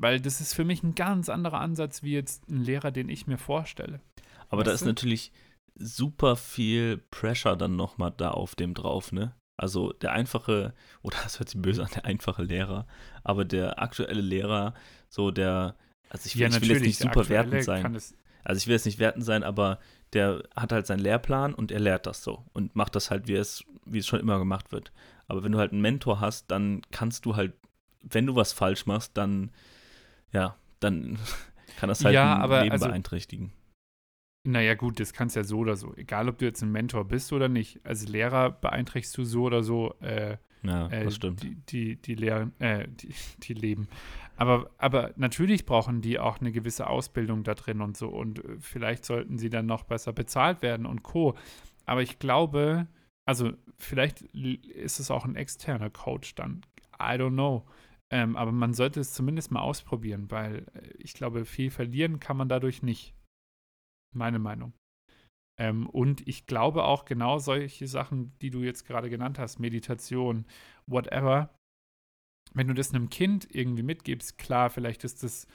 Weil das ist für mich ein ganz anderer Ansatz wie jetzt ein Lehrer, den ich mir vorstelle. Aber weißt da ist du? natürlich super viel Pressure dann nochmal da auf dem drauf, ne? Also der einfache, *laughs* oder das hört sich böse an, der einfache Lehrer, aber der aktuelle Lehrer, so der, also ich will, ja, ich will jetzt nicht super wertend sein. Also ich will jetzt nicht wertend sein, aber der hat halt seinen Lehrplan und er lehrt das so und macht das halt, wie es, wie es schon immer gemacht wird. Aber wenn du halt einen Mentor hast, dann kannst du halt, wenn du was falsch machst, dann, ja, dann *laughs* kann das halt ja, ein Leben also, beeinträchtigen. Naja, gut, das kannst ja so oder so. Egal, ob du jetzt ein Mentor bist oder nicht. Als Lehrer beeinträchtigst du so oder so äh, ja, äh, das stimmt. Die, die, die Lehren, äh, die, *laughs* die Leben. Aber, aber natürlich brauchen die auch eine gewisse Ausbildung da drin und so. Und äh, vielleicht sollten sie dann noch besser bezahlt werden und Co. Aber ich glaube, also vielleicht ist es auch ein externer Coach dann. I don't know. Ähm, aber man sollte es zumindest mal ausprobieren, weil äh, ich glaube, viel verlieren kann man dadurch nicht. Meine Meinung. Ähm, und ich glaube auch genau solche Sachen, die du jetzt gerade genannt hast, Meditation, whatever, wenn du das einem Kind irgendwie mitgibst, klar, vielleicht ist das,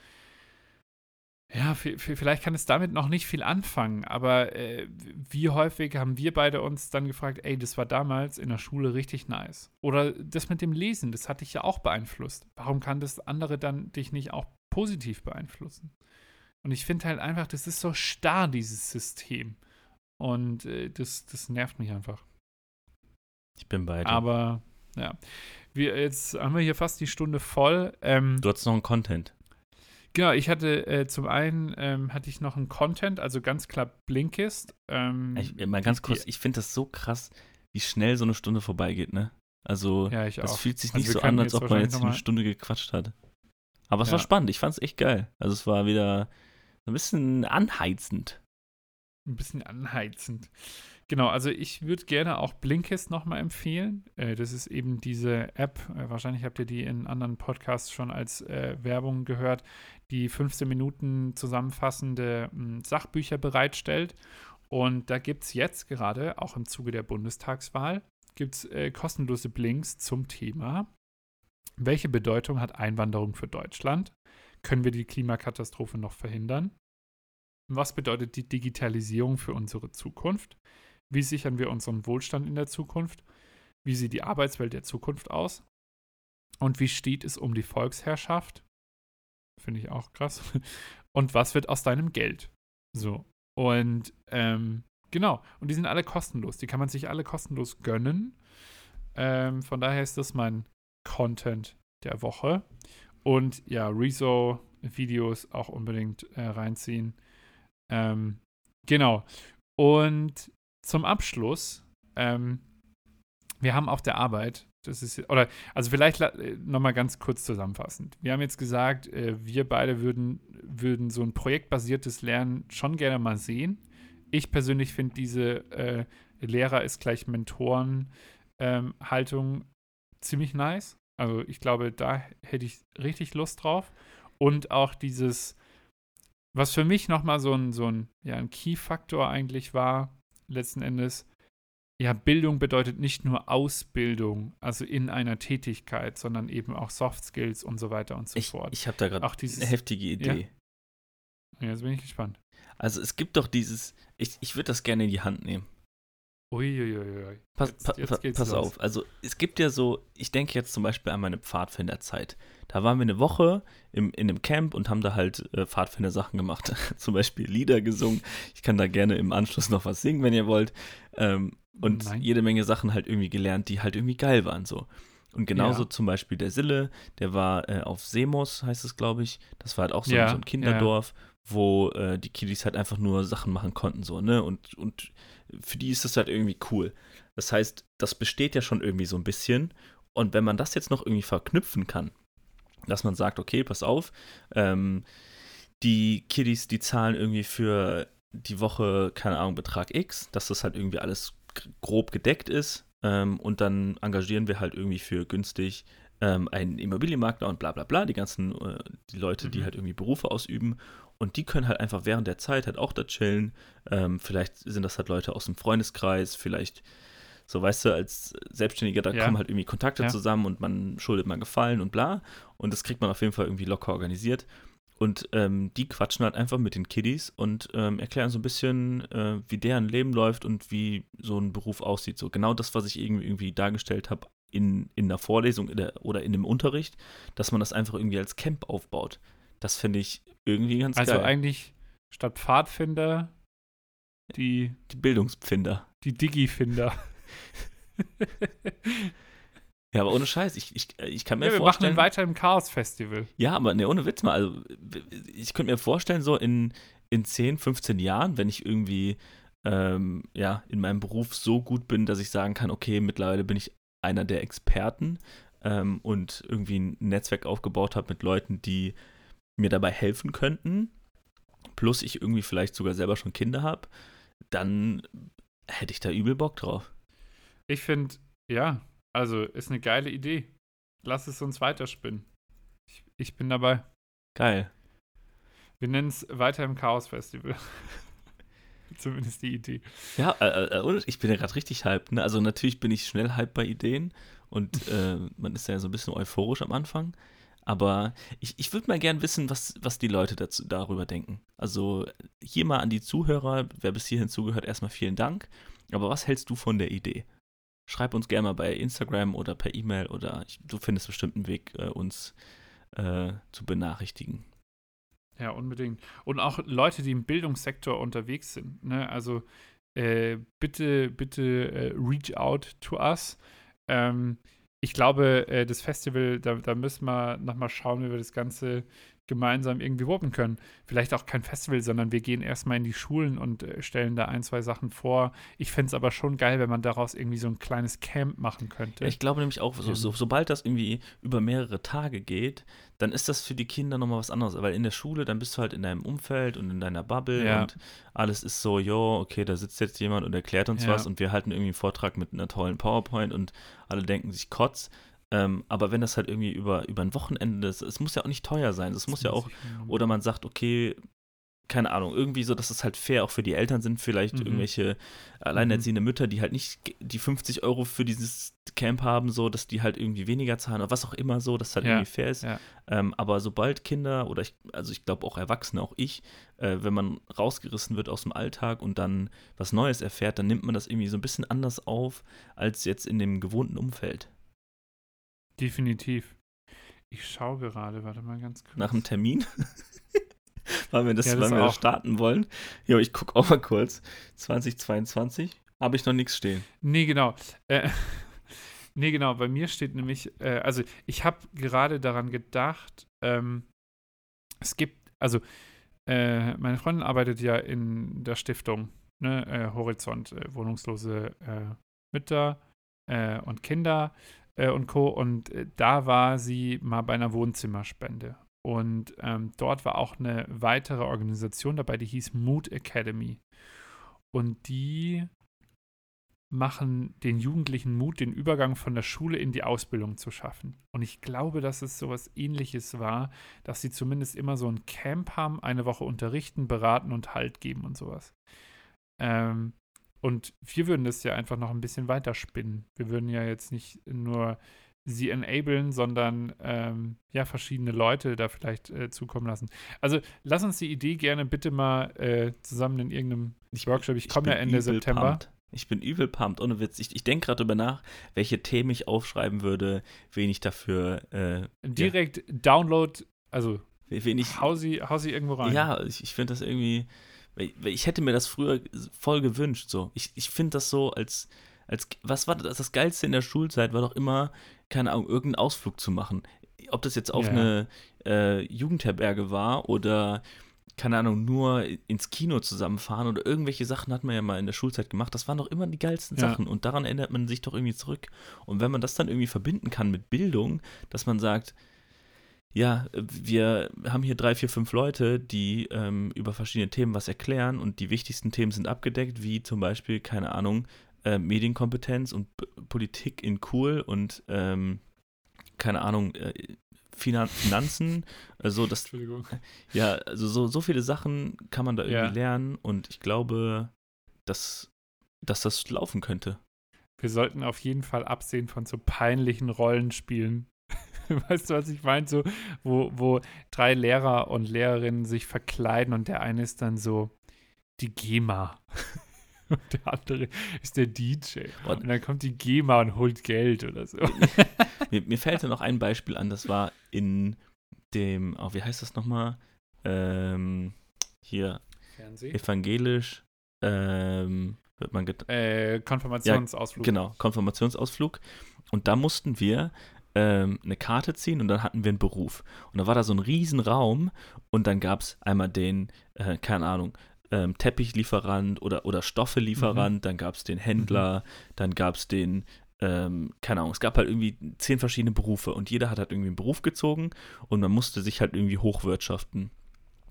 ja, vielleicht kann es damit noch nicht viel anfangen, aber äh, wie häufig haben wir beide uns dann gefragt, ey, das war damals in der Schule richtig nice. Oder das mit dem Lesen, das hat dich ja auch beeinflusst. Warum kann das andere dann dich nicht auch positiv beeinflussen? Und ich finde halt einfach, das ist so starr, dieses System. Und äh, das, das nervt mich einfach. Ich bin bei dir. Aber, ja. Wir, jetzt haben wir hier fast die Stunde voll. Ähm, du hast noch einen Content. Genau, ich hatte äh, zum einen ähm, hatte ich noch einen Content, also ganz klar Blinkist. Ähm, ich, mal ganz kurz, ich finde das so krass, wie schnell so eine Stunde vorbeigeht, ne? Also, ja, das auch. fühlt sich also nicht so an, als ob man jetzt eine Stunde gequatscht hat. Aber es ja. war spannend, ich fand es echt geil. Also, es war wieder ein bisschen anheizend. Ein bisschen anheizend. Genau, also ich würde gerne auch Blinkist nochmal empfehlen. Äh, das ist eben diese App, äh, wahrscheinlich habt ihr die in anderen Podcasts schon als äh, Werbung gehört, die 15 Minuten zusammenfassende mh, hm, Sachbücher bereitstellt. Und da gibt es jetzt gerade, auch im Zuge der Bundestagswahl, gibt äh, kostenlose Blinks zum Thema, welche Bedeutung hat Einwanderung für Deutschland? Können wir die Klimakatastrophe noch verhindern? Was bedeutet die Digitalisierung für unsere Zukunft? Wie sichern wir unseren Wohlstand in der Zukunft? Wie sieht die Arbeitswelt der Zukunft aus? Und wie steht es um die Volksherrschaft? Finde ich auch krass. *laughs* Und was wird aus deinem Geld? So. Und ähm, genau. Und die sind alle kostenlos. Die kann man sich alle kostenlos gönnen. Ähm, von daher ist das mein Content der Woche. Und ja, Rezo-Videos auch unbedingt äh, reinziehen. Ähm, genau. Und zum Abschluss, ähm, wir haben auf der Arbeit, das ist, oder, also vielleicht äh, nochmal ganz kurz zusammenfassend. Wir haben jetzt gesagt, äh, wir beide würden, würden so ein projektbasiertes Lernen schon gerne mal sehen. Ich persönlich finde diese äh, Lehrer ist gleich Mentoren-Haltung ähm, ziemlich nice. Also ich glaube, da hätte ich richtig Lust drauf. Und auch dieses, was für mich nochmal so ein, so ein, ja, ein Key-Faktor eigentlich war, letzten Endes, ja, Bildung bedeutet nicht nur Ausbildung, also in einer Tätigkeit, sondern eben auch Soft Skills und so weiter und so ich, fort. Ich habe da gerade eine heftige Idee. Ja? ja, jetzt bin ich gespannt. Also es gibt doch dieses, ich, ich würde das gerne in die Hand nehmen. Uiuiui. Pass, jetzt, jetzt pa pass auf, also es gibt ja so, ich denke jetzt zum Beispiel an meine Pfadfinderzeit. Da waren wir eine Woche im, in einem Camp und haben da halt äh, Pfadfinder-Sachen gemacht. *laughs* zum Beispiel Lieder gesungen. Ich kann da gerne im Anschluss noch was singen, wenn ihr wollt. Ähm, und Nein. jede Menge Sachen halt irgendwie gelernt, die halt irgendwie geil waren so. Und genauso ja. zum Beispiel der Sille, der war äh, auf Semos, heißt es, glaube ich. Das war halt auch so, ja, so ein Kinderdorf, ja. wo äh, die Kiddies halt einfach nur Sachen machen konnten, so, ne? Und, und für die ist das halt irgendwie cool. Das heißt, das besteht ja schon irgendwie so ein bisschen. Und wenn man das jetzt noch irgendwie verknüpfen kann, dass man sagt, okay, pass auf, ähm, die Kiddies, die zahlen irgendwie für die Woche, keine Ahnung, Betrag X, dass das halt irgendwie alles grob gedeckt ist. Ähm, und dann engagieren wir halt irgendwie für günstig ähm, einen Immobilienmakler und bla bla bla, die ganzen, äh, die Leute, mhm. die halt irgendwie Berufe ausüben. Und die können halt einfach während der Zeit halt auch da chillen. Ähm, vielleicht sind das halt Leute aus dem Freundeskreis, vielleicht so, weißt du, als Selbstständiger, da ja. kommen halt irgendwie Kontakte ja. zusammen und man schuldet mal Gefallen und bla. Und das kriegt man auf jeden Fall irgendwie locker organisiert. Und ähm, die quatschen halt einfach mit den Kiddies und ähm, erklären so ein bisschen, äh, wie deren Leben läuft und wie so ein Beruf aussieht. So genau das, was ich irgendwie, irgendwie dargestellt habe in, in der Vorlesung in der, oder in dem Unterricht, dass man das einfach irgendwie als Camp aufbaut. Das finde ich irgendwie ganz also geil. Also eigentlich statt Pfadfinder die. Die Bildungspfinder. Die Digi-Finder. *laughs* ja, aber ohne Scheiß, ich, ich, ich kann mir ja, wir vorstellen. Wir machen weiter im Chaos-Festival. Ja, aber ne, ohne Witz mal. Also, ich könnte mir vorstellen, so in, in 10, 15 Jahren, wenn ich irgendwie ähm, ja, in meinem Beruf so gut bin, dass ich sagen kann, okay, mittlerweile bin ich einer der Experten, ähm, und irgendwie ein Netzwerk aufgebaut habe mit Leuten, die mir dabei helfen könnten, plus ich irgendwie vielleicht sogar selber schon Kinder habe, dann hätte ich da übel Bock drauf. Ich finde, ja, also ist eine geile Idee. Lass es uns weiterspinnen. Ich, ich bin dabei. Geil. Wir nennen es weiter im Chaos Festival. *laughs* Zumindest die Idee. Ja, äh, äh, ich bin ja gerade richtig hyped. Ne? Also natürlich bin ich schnell hyped bei Ideen und äh, man ist ja so ein bisschen euphorisch am Anfang. Aber ich, ich würde mal gern wissen, was, was die Leute dazu, darüber denken. Also hier mal an die Zuhörer, wer bis hierhin zugehört, erstmal vielen Dank. Aber was hältst du von der Idee? Schreib uns gerne mal bei Instagram oder per E-Mail oder ich, du findest bestimmt einen Weg, äh, uns äh, zu benachrichtigen. Ja, unbedingt. Und auch Leute, die im Bildungssektor unterwegs sind. Ne? Also äh, bitte, bitte äh, reach out to us. Ähm, ich glaube, äh, das Festival, da, da müssen wir nochmal schauen, wie wir das Ganze gemeinsam irgendwie wuppen können. Vielleicht auch kein Festival, sondern wir gehen erstmal in die Schulen und äh, stellen da ein, zwei Sachen vor. Ich fände es aber schon geil, wenn man daraus irgendwie so ein kleines Camp machen könnte. Ja, ich glaube nämlich auch, so, so, sobald das irgendwie über mehrere Tage geht, dann ist das für die Kinder nochmal was anderes. Weil in der Schule, dann bist du halt in deinem Umfeld und in deiner Bubble ja. und alles ist so, jo, okay, da sitzt jetzt jemand und erklärt uns ja. was und wir halten irgendwie einen Vortrag mit einer tollen PowerPoint und alle denken sich Kotz. Ähm, aber wenn das halt irgendwie über, über ein Wochenende ist, es muss ja auch nicht teuer sein. Es muss ja auch, oder man sagt, okay, keine Ahnung, irgendwie so, dass es halt fair auch für die Eltern sind, vielleicht mhm. irgendwelche alleinerziehende mhm. Mütter, die halt nicht die 50 Euro für dieses Camp haben, so, dass die halt irgendwie weniger zahlen oder was auch immer so, dass es halt ja. irgendwie fair ist. Ja. Ähm, aber sobald Kinder oder ich, also ich glaube auch Erwachsene, auch ich, äh, wenn man rausgerissen wird aus dem Alltag und dann was Neues erfährt, dann nimmt man das irgendwie so ein bisschen anders auf als jetzt in dem gewohnten Umfeld. Definitiv. Ich schaue gerade, warte mal ganz kurz. Nach dem Termin? *laughs* weil wir das, ja, das weil wir starten wollen. Ja, ich gucke auch mal kurz. 2022 habe ich noch nichts stehen. Nee, genau. Äh, *laughs* nee, genau. Bei mir steht nämlich, äh, also ich habe gerade daran gedacht, ähm, es gibt, also äh, meine Freundin arbeitet ja in der Stiftung, ne, äh, Horizont, äh, wohnungslose äh, Mütter und Kinder äh, und Co. Und äh, da war sie mal bei einer Wohnzimmerspende. Und ähm, dort war auch eine weitere Organisation dabei, die hieß Mood Academy. Und die machen den Jugendlichen Mut, den Übergang von der Schule in die Ausbildung zu schaffen. Und ich glaube, dass es sowas ähnliches war, dass sie zumindest immer so ein Camp haben, eine Woche unterrichten, beraten und Halt geben und sowas. Ähm, und wir würden das ja einfach noch ein bisschen weiter spinnen. Wir würden ja jetzt nicht nur sie enablen, sondern ähm, ja, verschiedene Leute da vielleicht äh, zukommen lassen. Also lass uns die Idee gerne bitte mal äh, zusammen in irgendeinem ich, Workshop. Ich komme ja Ende September. Pumped. Ich bin übel pumped, ohne Witz. Ich, ich denke gerade darüber nach, welche Themen ich aufschreiben würde, wen ich dafür. Äh, Direkt ja. Download, also wen ich, hau, sie, hau sie irgendwo rein. Ja, ich, ich finde das irgendwie ich hätte mir das früher voll gewünscht. So. Ich, ich finde das so als, als, was war das? Das Geilste in der Schulzeit war doch immer, keine Ahnung, irgendeinen Ausflug zu machen. Ob das jetzt auf ja. eine äh, Jugendherberge war oder, keine Ahnung, nur ins Kino zusammenfahren oder irgendwelche Sachen hat man ja mal in der Schulzeit gemacht. Das waren doch immer die geilsten ja. Sachen und daran erinnert man sich doch irgendwie zurück. Und wenn man das dann irgendwie verbinden kann mit Bildung, dass man sagt, ja, wir haben hier drei, vier, fünf Leute, die ähm, über verschiedene Themen was erklären und die wichtigsten Themen sind abgedeckt, wie zum Beispiel, keine Ahnung, äh, Medienkompetenz und B Politik in cool und ähm, keine Ahnung, äh, Finan Finanzen, *laughs* also das, Entschuldigung. *laughs* ja, also so, so viele Sachen kann man da irgendwie ja. lernen und ich glaube, dass, dass das laufen könnte. Wir sollten auf jeden Fall absehen von so peinlichen Rollenspielen, *laughs* weißt du, was ich meine? So, wo, wo drei Lehrer und Lehrerinnen sich verkleiden und der eine ist dann so die GEMA. *laughs* Und der andere ist der DJ. Und, und dann kommt die GEMA und holt Geld oder so. *laughs* mir, mir fällt da noch ein Beispiel an, das war in dem, oh, wie heißt das nochmal? Ähm, hier. Fernsehen? Evangelisch. Ähm, wird man äh, Konfirmationsausflug. Ja, genau, Konfirmationsausflug. Und da mussten wir ähm, eine Karte ziehen und dann hatten wir einen Beruf. Und da war da so ein Riesenraum und dann gab es einmal den, äh, keine Ahnung, ähm, Teppichlieferant oder, oder Stoffelieferant, mhm. dann gab es den Händler, mhm. dann gab es den ähm, keine Ahnung, es gab halt irgendwie zehn verschiedene Berufe und jeder hat halt irgendwie einen Beruf gezogen und man musste sich halt irgendwie hochwirtschaften.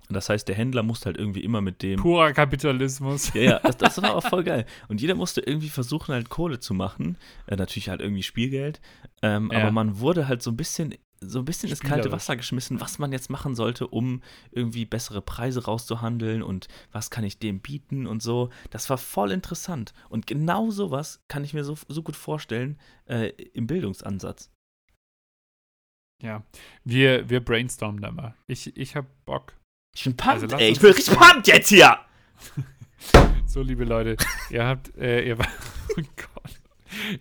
Und das heißt, der Händler musste halt irgendwie immer mit dem. Purer Kapitalismus. Ja, ja, das, das war auch *laughs* voll geil. Und jeder musste irgendwie versuchen, halt Kohle zu machen. Äh, natürlich halt irgendwie Spielgeld. Ähm, Ja. Aber man wurde halt so ein bisschen, so ein bisschen ins kalte. Wasser geschmissen, was man jetzt machen sollte, um irgendwie bessere Preise rauszuhandeln und was kann ich dem bieten und so. Das war voll interessant. Und genau sowas kann ich mir so, so gut vorstellen äh, im Bildungsansatz. Ja. Wir, wir brainstormen da mal. Ich, ich hab Bock. Ich bin pumped, Also ey. Ich bin richtig pumped jetzt hier. *laughs* So, liebe Leute, ihr habt, äh, ihr wart, *laughs* oh Gott,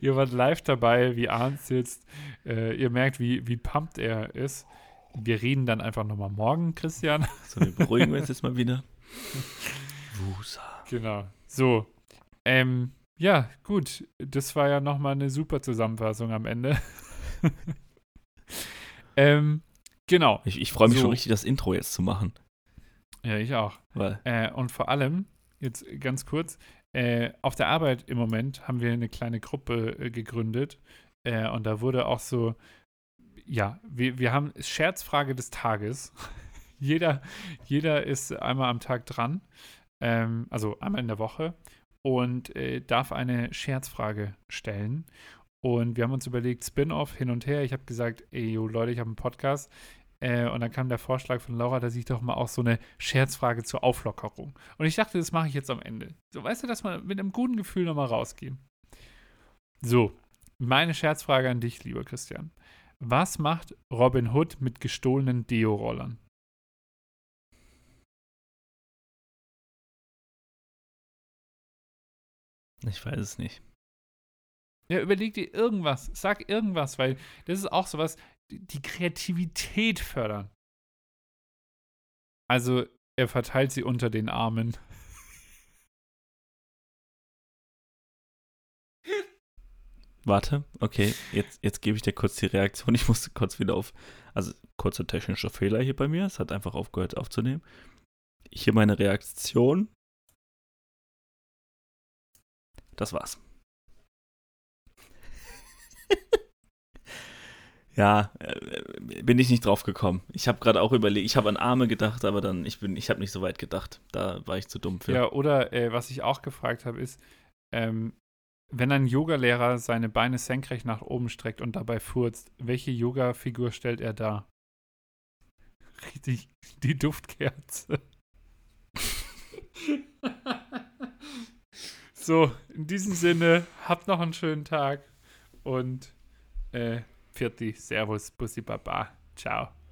ihr wart live dabei, wie Arndt sitzt. Äh, ihr merkt, wie, wie pumped er ist. Wir reden dann einfach nochmal morgen, Christian. *laughs* So, wir beruhigen uns jetzt mal wieder. Wusa. Genau. So. Ähm, ja, gut. Das war ja nochmal eine super Zusammenfassung am Ende. ähm, genau. Ich, ich freue mich So. schon richtig, das Intro jetzt zu machen. Ja, ich auch. Äh, und vor allem, jetzt ganz kurz, äh, auf der Arbeit im Moment haben wir eine kleine Gruppe äh, gegründet. Äh, und da wurde auch so, ja, wir, wir haben Scherzfrage des Tages. *laughs* jeder, jeder ist einmal am Tag dran, ähm, also einmal in der Woche und äh, darf eine Scherzfrage stellen. Und wir haben uns überlegt, Spin-off hin und her. Ich habe gesagt, ey, yo, Leute, ich habe einen Podcast. Äh, und dann kam der Vorschlag von Laura, dass ich doch mal auch so eine Scherzfrage zur Auflockerung. Und ich dachte, das mache ich jetzt am Ende. So, weißt du, dass wir mit einem guten Gefühl nochmal rausgehen. So, meine Scherzfrage an dich, lieber Christian. Was macht Robin Hood mit gestohlenen Deo-Rollern? ich weiß es nicht. Ja, überleg dir irgendwas. Sag irgendwas, weil das ist auch sowas, die Kreativität fördern. Also, er verteilt sie unter den Armen. Warte, okay, jetzt, jetzt gebe ich dir kurz die Reaktion. Ich musste kurz wieder auf, also kurzer technischer Fehler hier bei mir. Es hat einfach aufgehört aufzunehmen. Hier meine Reaktion. Das war's. *laughs* ja, äh, bin ich nicht drauf gekommen. Ich habe gerade auch überlegt, ich habe an Arme gedacht, aber dann, ich bin, ich habe nicht so weit gedacht. Da war ich zu dumm für. Ja, oder äh, was ich auch gefragt habe, ist, ähm, wenn ein Yogalehrer seine Beine senkrecht nach oben streckt und dabei furzt, welche Yoga-Figur stellt er dar? Richtig, die Duftkerze. *laughs* so, in diesem Sinne, habt noch einen schönen Tag und äh, Pfiat Servus, Bussi Baba. Ciao.